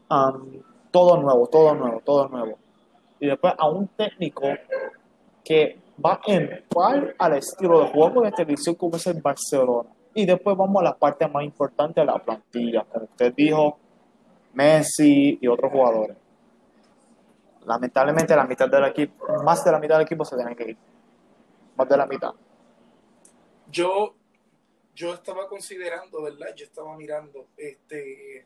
B: Um, todo nuevo, todo nuevo, todo nuevo. Y después a un técnico que va en par al estilo de juego de televisión como es el Barcelona. Y después vamos a la parte más importante de la plantilla, como usted dijo, Messi y otros jugadores. Lamentablemente la mitad del equipo, más de la mitad del equipo se tiene que ir. Más de la mitad.
A: Yo, yo estaba considerando, ¿verdad? Yo estaba mirando, este,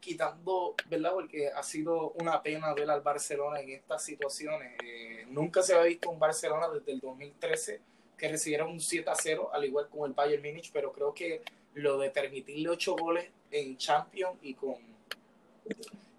A: quitando, ¿verdad? Porque ha sido una pena ver al Barcelona en estas situaciones. Eh, nunca se había visto un Barcelona desde el 2013 que recibiera un 7 a 0, al igual con el Bayern Múnich, pero creo que lo de permitirle 8 goles en Champions y con,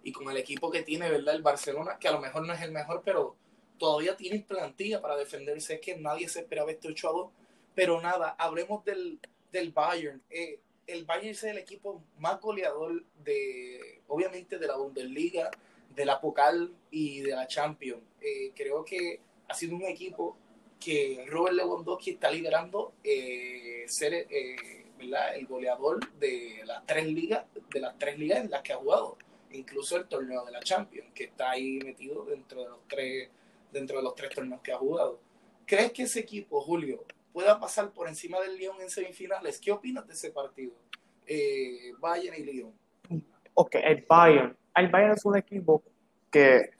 A: y con el equipo que tiene, ¿verdad? El Barcelona, que a lo mejor no es el mejor, pero todavía tiene plantilla para defenderse. Es que nadie se esperaba este 8 a 2. Pero nada, hablemos del, del Bayern. Eh, el Bayern es el equipo más goleador de, obviamente, de la Bundesliga, de la Pokal y de la Champions. Eh, creo que ha sido un equipo que Robert Lewandowski está liderando eh, ser eh, el goleador de las tres ligas, de las tres ligas en las que ha jugado, incluso el torneo de la Champions, que está ahí metido dentro de los tres, dentro de los tres torneos que ha jugado. ¿Crees que ese equipo, Julio, pueda pasar por encima del Lyon en semifinales? ¿Qué opinas de ese partido? Eh, Bayern y Lyon.
B: Ok, el Bayern. El Bayern es un equipo que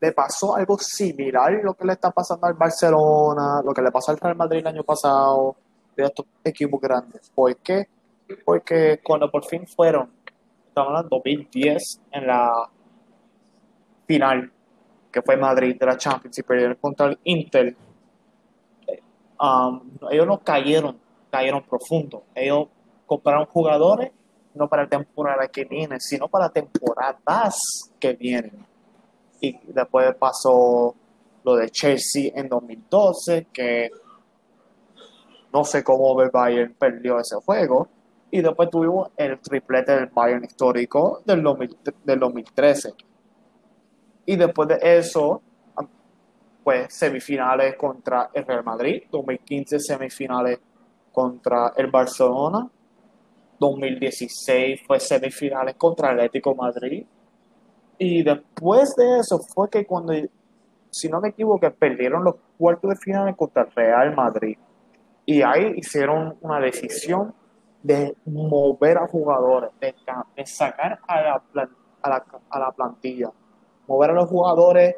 B: le pasó algo similar a lo que le está pasando al Barcelona, lo que le pasó al Real Madrid el año pasado, de estos equipos grandes. ¿Por qué? Porque cuando por fin fueron, estamos hablando 2010, en la final, que fue Madrid de la Champions y perdieron contra el Inter, um, ellos no cayeron, cayeron profundo. Ellos compraron jugadores no para la temporada que viene, sino para temporadas que vienen y después pasó lo de Chelsea en 2012, que no sé cómo el Bayern perdió ese juego. Y después tuvimos el triplete del Bayern histórico del, 2013. Y después de eso, pues semifinales contra el Real Madrid, 2015 semifinales contra el Barcelona, 2016 fue semifinales contra el Atlético Madrid, y después de eso fue que cuando, si no me equivoco, perdieron los cuartos de final contra el Real Madrid. Y ahí hicieron una decisión de mover a jugadores, de, sacar a la, a, la, plantilla, mover a los jugadores.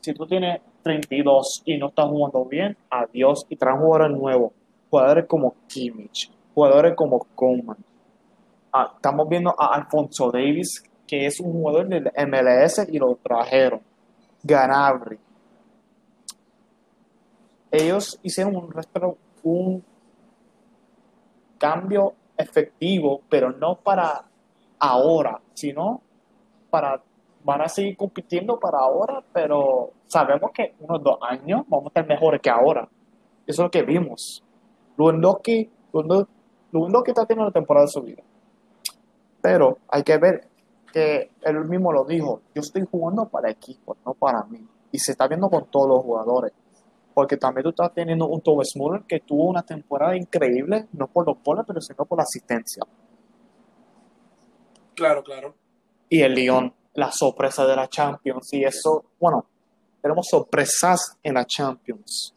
B: si tú tienes 32 y no estás jugando bien, adiós y traen jugadores nuevos. Jugadores como Kimmich, jugadores como Coleman. Ah, estamos viendo a Alfonso Davis, que es un jugador del MLS y lo trajeron. Ganabri. Ellos hicieron un, un cambio efectivo, pero no para ahora, sino para van a seguir compitiendo para ahora, pero sabemos que unos dos años vamos a estar mejores que ahora. Eso es lo que vimos. Lewandowski, Lewandowski está teniendo la temporada de su vida. Pero hay que ver que él mismo lo dijo, yo estoy jugando para equipo, no para mí. Y se está viendo con todos los jugadores. Porque también tú estás teniendo un Thomas Muller que tuvo una temporada increíble, no por los goles, pero sino por la asistencia.
A: Claro, claro.
B: Y el Lyon, la sorpresa de la Champions. Y eso, bueno, tenemos sorpresas en la Champions.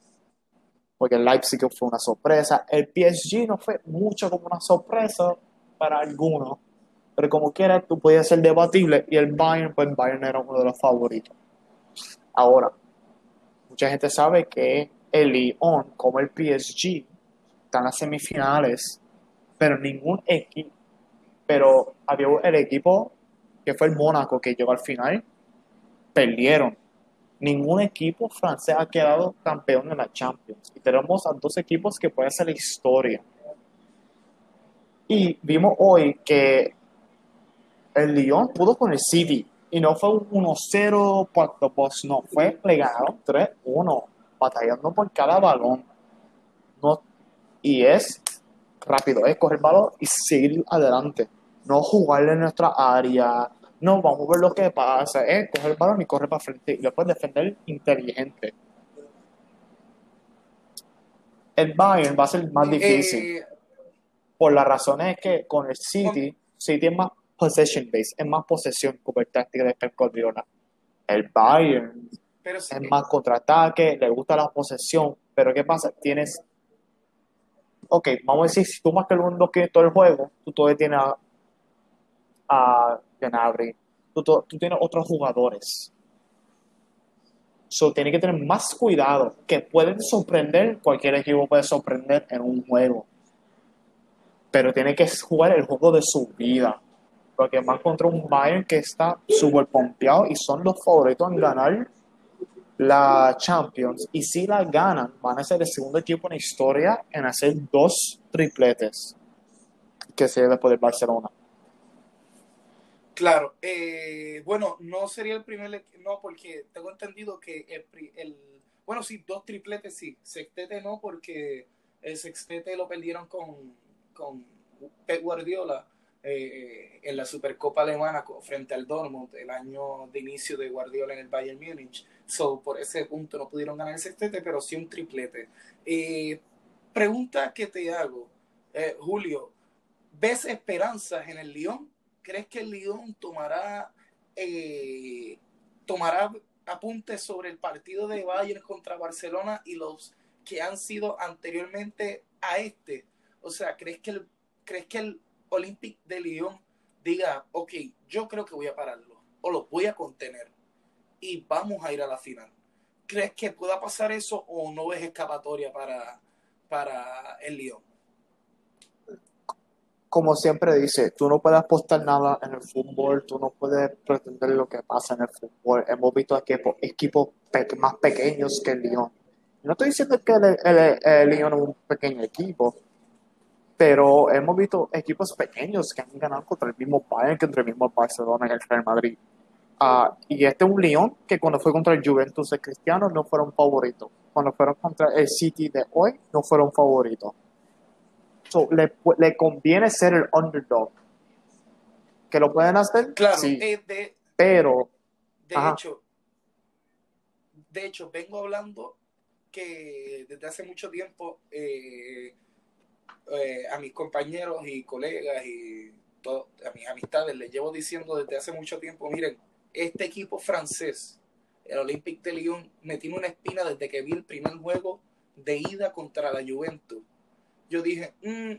B: Porque el Leipzig fue una sorpresa. El PSG no fue mucho como una sorpresa para algunos pero como quiera, tú podías ser debatible y el Bayern, pues Bayern era uno de los favoritos. Ahora, mucha gente sabe que el Lyon, como el PSG, están en las semifinales, pero ningún equipo, pero había el equipo que fue el Mónaco que llegó al final, perdieron. Ningún equipo francés ha quedado campeón en la Champions. Y tenemos a dos equipos que pueden hacer la historia. Y vimos hoy que el Lyon pudo con el City y no fue un 1-0 cuarto pues no fue, le ganaron 3-1, batallando por cada balón. No, y es rápido, es correr el balón y seguir adelante. No jugarle en nuestra área, no vamos a ver lo que pasa, es coger el balón y correr para frente y después defender inteligente. El Bayern va a ser más difícil. Eh, por las razones que con el City, City es más possession base, es más posesión como el táctica de Pep Guardiola. El Bayern
A: Pero sí,
B: es más contraataque, le gusta la posesión, pero ¿qué pasa? Tienes, ok, vamos a decir, si tú marcas el 1 que todo el juego, tú todavía tienes a, a Gnabry, tú, tú tienes otros jugadores. So, tiene que tener más cuidado, que pueden sorprender, cualquier equipo puede sorprender en un juego, pero tiene que jugar el juego de su vida, porque más contra un Bayern que está súper pompeado y son los favoritos en ganar la Champions y si la ganan van a ser el segundo equipo en la historia en hacer dos tripletes que se después del Barcelona.
A: Claro, eh, bueno, no sería el primer, no, porque tengo entendido que el, el- bueno, sí, dos tripletes sí, sextete no, porque el sextete lo perdieron con, con Pep Guardiola eh, en la Supercopa Alemana frente al Dortmund, el año de inicio de Guardiola en el Bayern Múnich, so, por ese punto no pudieron ganar el sextete, pero sí un triplete. Eh, pregunta que te hago, eh, Julio, ¿ves esperanzas en el Lyon? ¿Crees que el Lyon tomará, eh, tomará apuntes sobre el partido de Bayern contra Barcelona y los que han sido anteriormente a este? O sea, ¿crees que el, ¿crees que el Olympique de Lyon diga, ok, yo creo que voy a pararlo o los voy a contener y vamos a ir a la final? ¿Crees que pueda pasar eso o no ves escapatoria para, para el Lyon?
B: Como siempre dice, tú no puedes apostar nada en el fútbol, tú no puedes pretender lo que pasa en el fútbol. Hemos visto equipos, equipos más pequeños que el Lyon. No estoy diciendo que el, el- el Lyon es un pequeño equipo, pero hemos visto equipos pequeños que han ganado contra el mismo Bayern, contra el mismo Barcelona y el Real Madrid. Ah, y este es un Lyon que cuando fue contra el Juventus de Cristiano no fueron favoritos. Cuando fueron contra el City de hoy no fueron favoritos. So, le, le conviene ser el underdog. ¿Que lo pueden hacer?
A: Claro,
B: Sí,
A: eh, de,
B: pero
A: De
B: Ajá.
A: hecho, de hecho, vengo hablando que desde hace mucho tiempo eh, eh, a mis compañeros y colegas y a mis amistades les llevo diciendo desde hace mucho tiempo, miren, este equipo francés, el Olympique de Lyon, me tiene una espina desde que vi el primer juego de ida contra la Juventus. Yo dije, "Mm,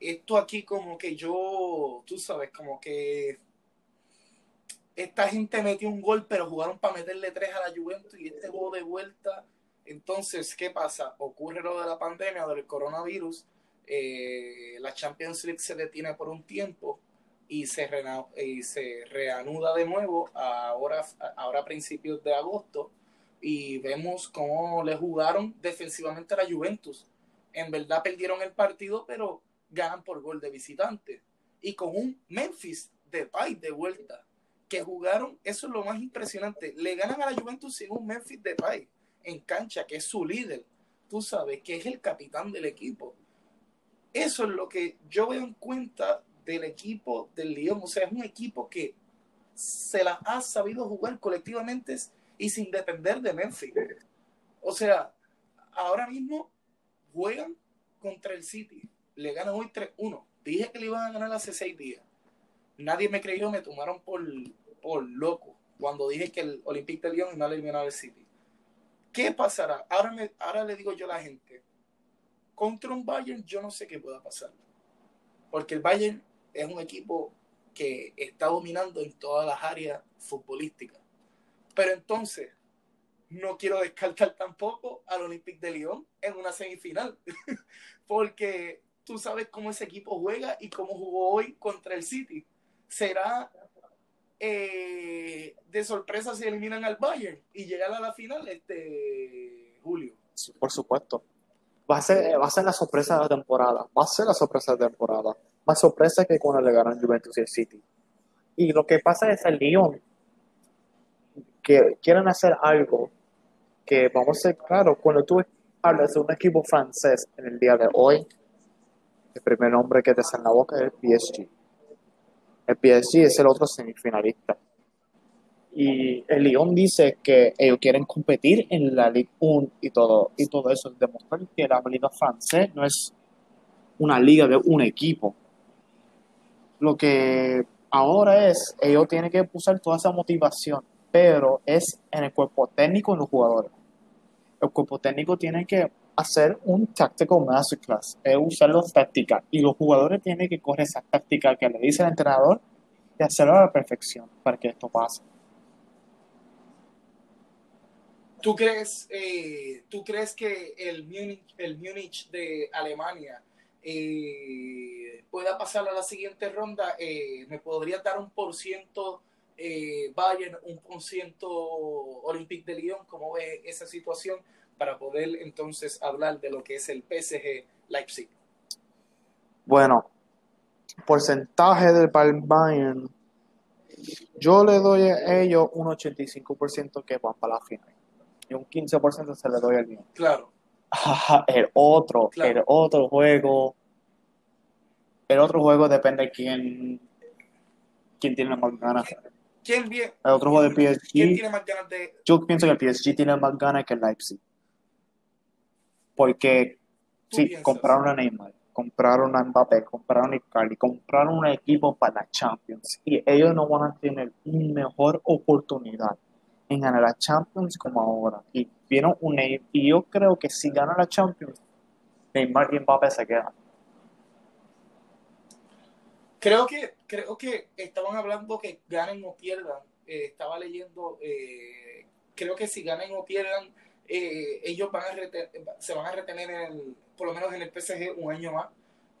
A: esto aquí como que yo, tú sabes, como que esta gente metió un gol, pero jugaron para meterle tres a la Juventus y este juego de vuelta. Entonces, ¿qué pasa? Ocurre lo de la pandemia, del coronavirus. Eh, la Champions League se detiene por un tiempo y se, y se reanuda de nuevo ahora, ahora a principios de agosto. Y vemos cómo le jugaron defensivamente a la Juventus. En verdad perdieron el partido, pero ganan por gol de visitante. Y con un Memphis de Pay de vuelta que jugaron, eso es lo más impresionante. Le ganan a la Juventus sin un Memphis Depay en cancha, que es su líder. Tú sabes que es el capitán del equipo. Eso es lo que yo veo en cuenta del equipo del Lyon. O sea, es un equipo que se la ha sabido jugar colectivamente y sin depender de Memphis. O sea, ahora mismo juegan contra el City. Le ganan hoy 3-1. Dije que le iban a ganar hace seis días nadie me creyó, me tomaron por, por loco cuando dije que el Olympique de Lyon iba a eliminar al City. ¿Qué pasará? Ahora, me, ahora le digo yo a la gente, contra un Bayern yo no sé qué pueda pasar. Porque el Bayern es un equipo que está dominando en todas las áreas futbolísticas. Pero entonces, no quiero descartar tampoco al Olympique de Lyon en una semifinal. Porque tú sabes cómo ese equipo juega y cómo jugó hoy contra el City será eh, de sorpresa si eliminan al Bayern y llegar a la final este Julio.
B: por supuesto. Va a, ser, va a ser la sorpresa de la temporada. Va a ser la sorpresa de la temporada. Más sorpresa que cuando le ganan Juventus y el City. Y lo que pasa es el Lyon que quieren hacer algo que vamos a ser claros, cuando tú hablas de un equipo francés en el día de hoy, el primer nombre que te sale en la boca es el PSG. El PSG es el otro semifinalista. Y el Lyon dice que ellos quieren competir en la Ligue 1 y todo, y todo eso, demostrar que la liga francesa no es una liga de un equipo. Lo que Ahora es, ellos tienen que usar toda esa motivación, pero es en el cuerpo técnico y los jugadores. El cuerpo técnico tiene que hacer un tactical masterclass, es usar las tácticas, y los jugadores tienen que coger esa táctica que le dice el entrenador y hacerlo a la perfección para que esto pase.
A: ¿Tú crees, eh, ¿Tú crees que el Múnich, el Múnich de Alemania eh, pueda pasar a la siguiente ronda? Eh, ¿Me podrías dar un por ciento Bayern, un por ciento Olympique de Lyon? ¿Cómo ve esa situación? Para poder entonces hablar de lo que es el PSG Leipzig.
B: Bueno, porcentaje del Bayern, yo le doy a ellos un 85% que van para la final y un 15% se le doy al mío.
A: Claro.
B: el otro, claro. el otro juego, el otro juego depende de quién, quién tiene más ganas. El otro juego de PSG.
A: ¿Quién tiene más ganas de.?
B: Yo pienso que el PSG tiene más ganas que el Leipzig. Porque, sí, piensas? compraron a Neymar, compraron a Mbappé, compraron a Icardi, compraron un equipo para la Champions. Y ellos no van a tener una mejor oportunidad en ganar la Champions como ahora. Y vieron un y yo creo que si gana la Champions, Neymar y Mbappé se quedan.
A: Creo que, creo que estaban hablando que ganen o pierdan. Eh, estaba leyendo, eh, creo que si ganen o pierdan, eh, ellos van a se van a retener en el, por lo menos en el PSG un año más,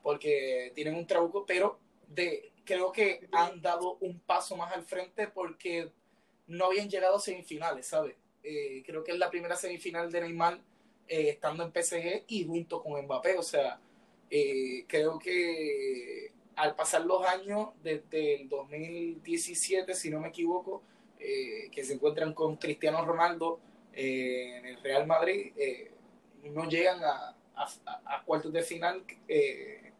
A: porque tienen un trabuco, pero de, creo que han dado un paso más al frente porque no habían llegado a semifinales, ¿sabes? Eh, creo que es la primera semifinal de Neymar eh, estando en PSG y junto con Mbappé, o sea, eh, creo que al pasar los años, desde el 2017, si no me equivoco, que se encuentran con Cristiano Ronaldo en el Real Madrid, no llegan a, a, a, cuartos de final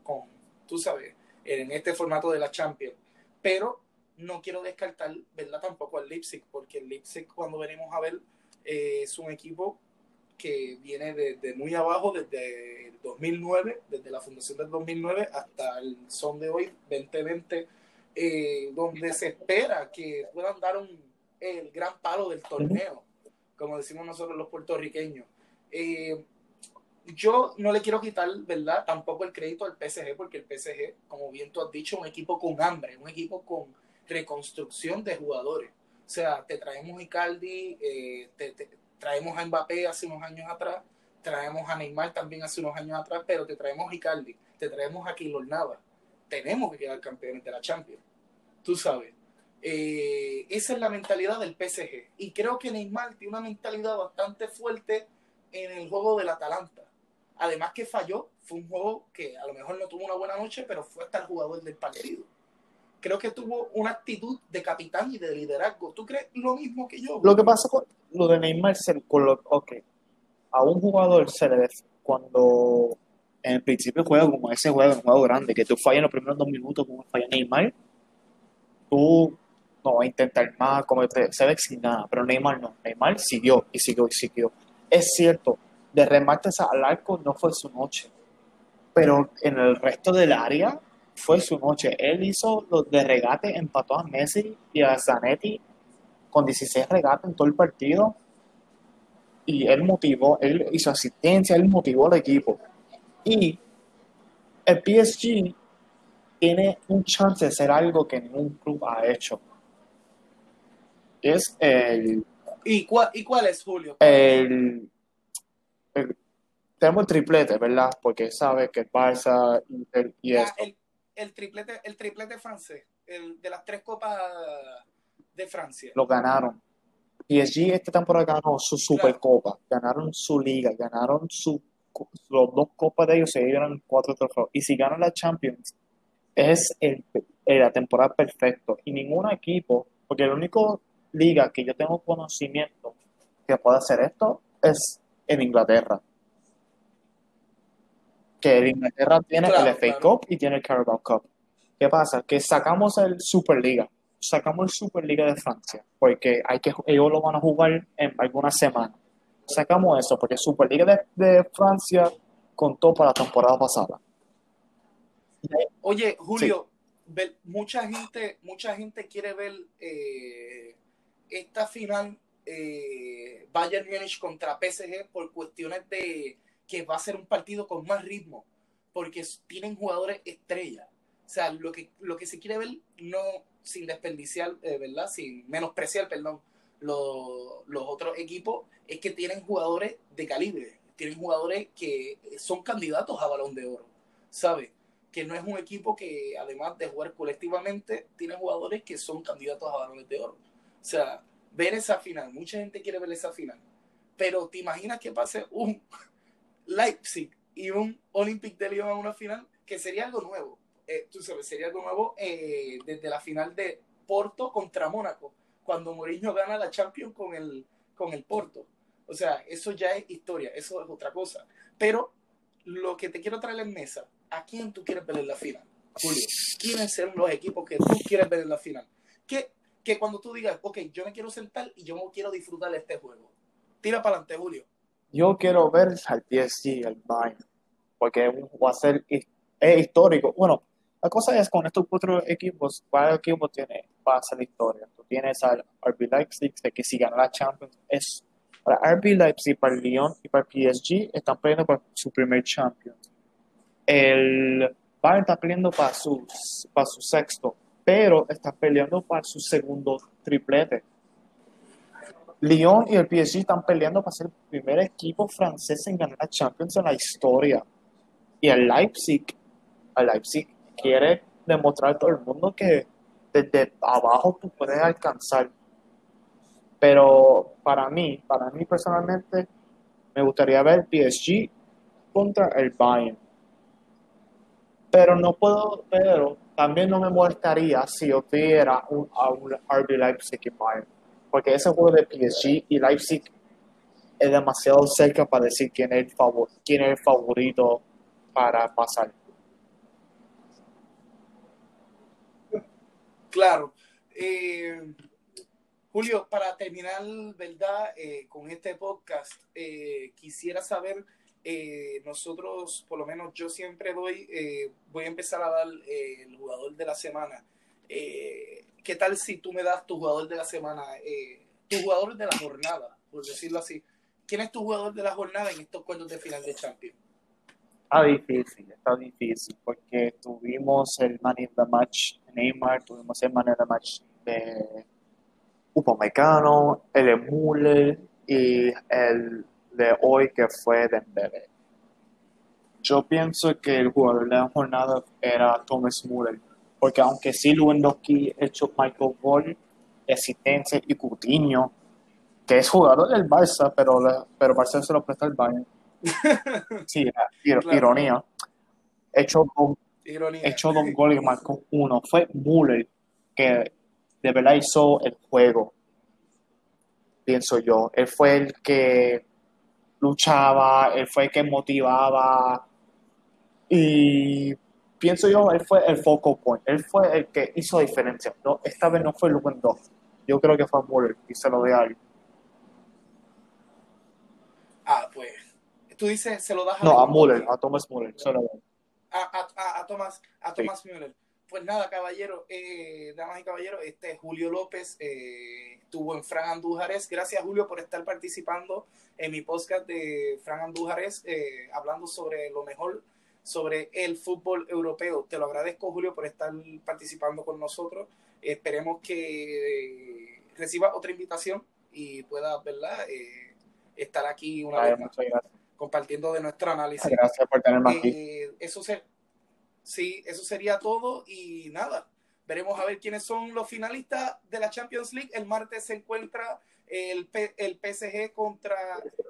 A: con, tú sabes, en este formato de la Champions. Pero no quiero descartar, ¿verdad? Tampoco al Leipzig, porque el Leipzig, cuando venimos a ver, eh, es un equipo que viene desde de muy abajo, desde el 2009, desde la fundación del 2009 hasta el son de hoy, 2020, eh, donde se espera que puedan dar un, el gran palo del torneo, como decimos nosotros los puertorriqueños. Eh, yo no le quiero quitar, ¿verdad? Tampoco el crédito al PSG, porque el PSG, como bien tú has dicho, un equipo con hambre, un equipo con reconstrucción de jugadores. O sea, te traemos a Icardi, eh, te, traemos a Mbappé hace unos años atrás, traemos a Neymar también hace unos años atrás, pero te traemos a Icardi, te traemos a Keylor Nava. Tenemos que quedar campeones de la Champions. Tú sabes. Eh, esa es la mentalidad del PSG. Y creo que Neymar tiene una mentalidad bastante fuerte en el juego del Atalanta. Además que falló, fue un juego que a lo mejor no tuvo una buena noche, pero fue hasta el jugador del partido creo que tuvo una actitud de capitán y de liderazgo. ¿Tú crees lo mismo que yo?
B: Lo que pasa con lo de Neymar, con lo, a un jugador se le cuando en el principio juega como ese juego, un juego grande, que tú fallas en los primeros dos minutos como falla Neymar, tú no vas a intentar más, como te, ve sin nada, pero Neymar no, Neymar siguió y siguió y siguió. Es cierto, de remates al arco no fue su noche, pero en el resto del área fue su noche. Él hizo los de regate, empató a Messi y a Zanetti con 16 regates en todo el partido. Y él motivó, él hizo asistencia, él motivó al equipo. Y el PSG tiene un chance de hacer algo que ningún club ha hecho. Es el.
A: ¿Y cuál, ¿y cuál es, Julio?
B: El, el, tenemos el triplete, ¿verdad? Porque sabe que el Barça y el, y
A: ah, el, el triplete, el triplete francés, el de las tres copas de Francia.
B: Lo ganaron. PSG esta temporada ganó su Supercopa, ganaron su liga, ganaron su los dos copas de ellos se dieron cuatro trofeos. Y si ganan la Champions, es el, la temporada perfecta. Y ningún equipo, porque la única liga que yo tengo conocimiento que puede hacer esto es en Inglaterra que el Inglaterra tiene claro, el FA claro. Cup y tiene el Carabao Cup. ¿Qué pasa? Que sacamos el Superliga, sacamos el Superliga de Francia, porque hay que, ellos lo van a jugar en algunas semanas. Sacamos eso, porque Superliga de, de Francia contó para la temporada pasada.
A: Oye, Julio, mucha gente, mucha gente quiere ver eh, esta final eh, Bayern Múnich contra PSG por cuestiones de que va a ser un partido con más ritmo, porque tienen jugadores estrella. O sea, lo que, lo que se quiere ver, no sin desperdiciar, eh, ¿verdad? Sin menospreciar, perdón, los, los otros equipos, es que tienen jugadores de calibre, tienen jugadores que son candidatos a balón de oro, ¿sabes? Que no es un equipo que, además de jugar colectivamente, tiene jugadores que son candidatos a balones de oro. O sea, ver esa final, mucha gente quiere ver esa final, pero ¿te imaginas que pase un Leipzig y un Olympic de Lyon a una final? Que sería algo nuevo. Eh, tú sabes, sería algo nuevo eh, desde la final de Porto contra Mónaco, cuando Mourinho gana la Champions con el, con el Porto. O sea, eso ya es historia, eso es otra cosa. Pero lo que te quiero traer en mesa, ¿a quién tú quieres ver en la final? Julio, ¿quiénes son los equipos que tú quieres ver en la final? Que, que cuando tú digas, ok, yo me quiero sentar y yo quiero disfrutar de este juego. Tira para adelante, Julio.
B: Yo quiero ver al PSG, al Bayern, porque va a ser es histórico. Bueno, la cosa es con estos cuatro equipos, cada equipo tiene, va a ser historia. Tú tienes al RB Leipzig, que si gana la Champions es para RB Leipzig, para Lyon y para PSG están peleando por su primer champion. El Bayern está peleando para su, para su sexto, pero está peleando para su segundo triplete. Lyon y el PSG están peleando para ser el primer equipo francés en ganar la Champions en la historia. Y el Leipzig, el Leipzig quiere demostrar a todo el mundo que desde abajo tú puedes alcanzar pero para mí, para mí personalmente, me gustaría ver PSG contra el Bayern. Pero no puedo, pero también no me molestaría si yo viera un, a un RB Leipzig y Bayern. Porque ese juego de PSG y Leipzig es demasiado cerca para decir quién es el, favor, quién es favorito para pasar.
A: Claro. Eh, Julio, para terminar, ¿verdad? Eh, con este podcast, eh, quisiera saber, nosotros, por lo menos yo siempre doy, voy a empezar a dar el jugador de la semana. ¿Qué tal si tú me das tu jugador de la semana, tu jugador de la jornada, por decirlo así? ¿Quién es tu jugador de la jornada en estos cuentos de final de Champions?
B: Está difícil, está difícil, porque tuvimos el Man in the Match Neymar, tuvimos el Man in the Match de Upamecano, el Emule y el de hoy que fue Dembele. Yo pienso que el jugador de la jornada era Thomas Muller, porque aunque sí Lewandowski hecho Michael Ball, Existencia y Coutinho, que es jugador del Barça, pero, pero Barça se lo presta al Bayern. sí, ironía. Hecho, hecho dos goles y marcó uno. Fue Muller que de verdad hizo el juego, pienso yo. Él fue el que luchaba, él fue el que motivaba y pienso yo, él fue el focal point, él fue el que hizo diferencia. No, esta vez no fue dos yo creo que fue Muller y se lo de alguien.
A: Ah, pues, tú dices, se lo das
B: a... No, a Muller, a Thomas Muller, se lo
A: a, a, a, Thomas, a Thomas Muller. Pues nada, caballero, eh, damas y caballeros, este Julio López eh, estuvo en Fran Andújares. Gracias, Julio, por estar participando en mi podcast de Fran Andújares, eh, hablando sobre lo mejor sobre el fútbol europeo. Te lo agradezco, Julio, por estar participando con nosotros. Esperemos que reciba otra invitación y pueda, ¿verdad? estar aquí una vez más compartiendo de nuestro análisis.
B: Gracias por tenerme aquí.
A: Eso se sí, eso sería todo y nada. Veremos a ver quiénes son los finalistas de la Champions League. El martes se encuentra el, el PSG contra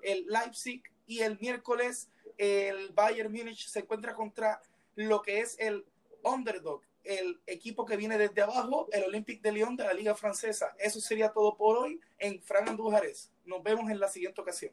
A: el Leipzig y el miércoles el Bayern Múnich se encuentra contra lo que es el underdog, el equipo que viene desde abajo, el Olympique de Lyon de la Liga Francesa. Eso sería todo por hoy en Fran Andújares. Nos vemos en la siguiente ocasión.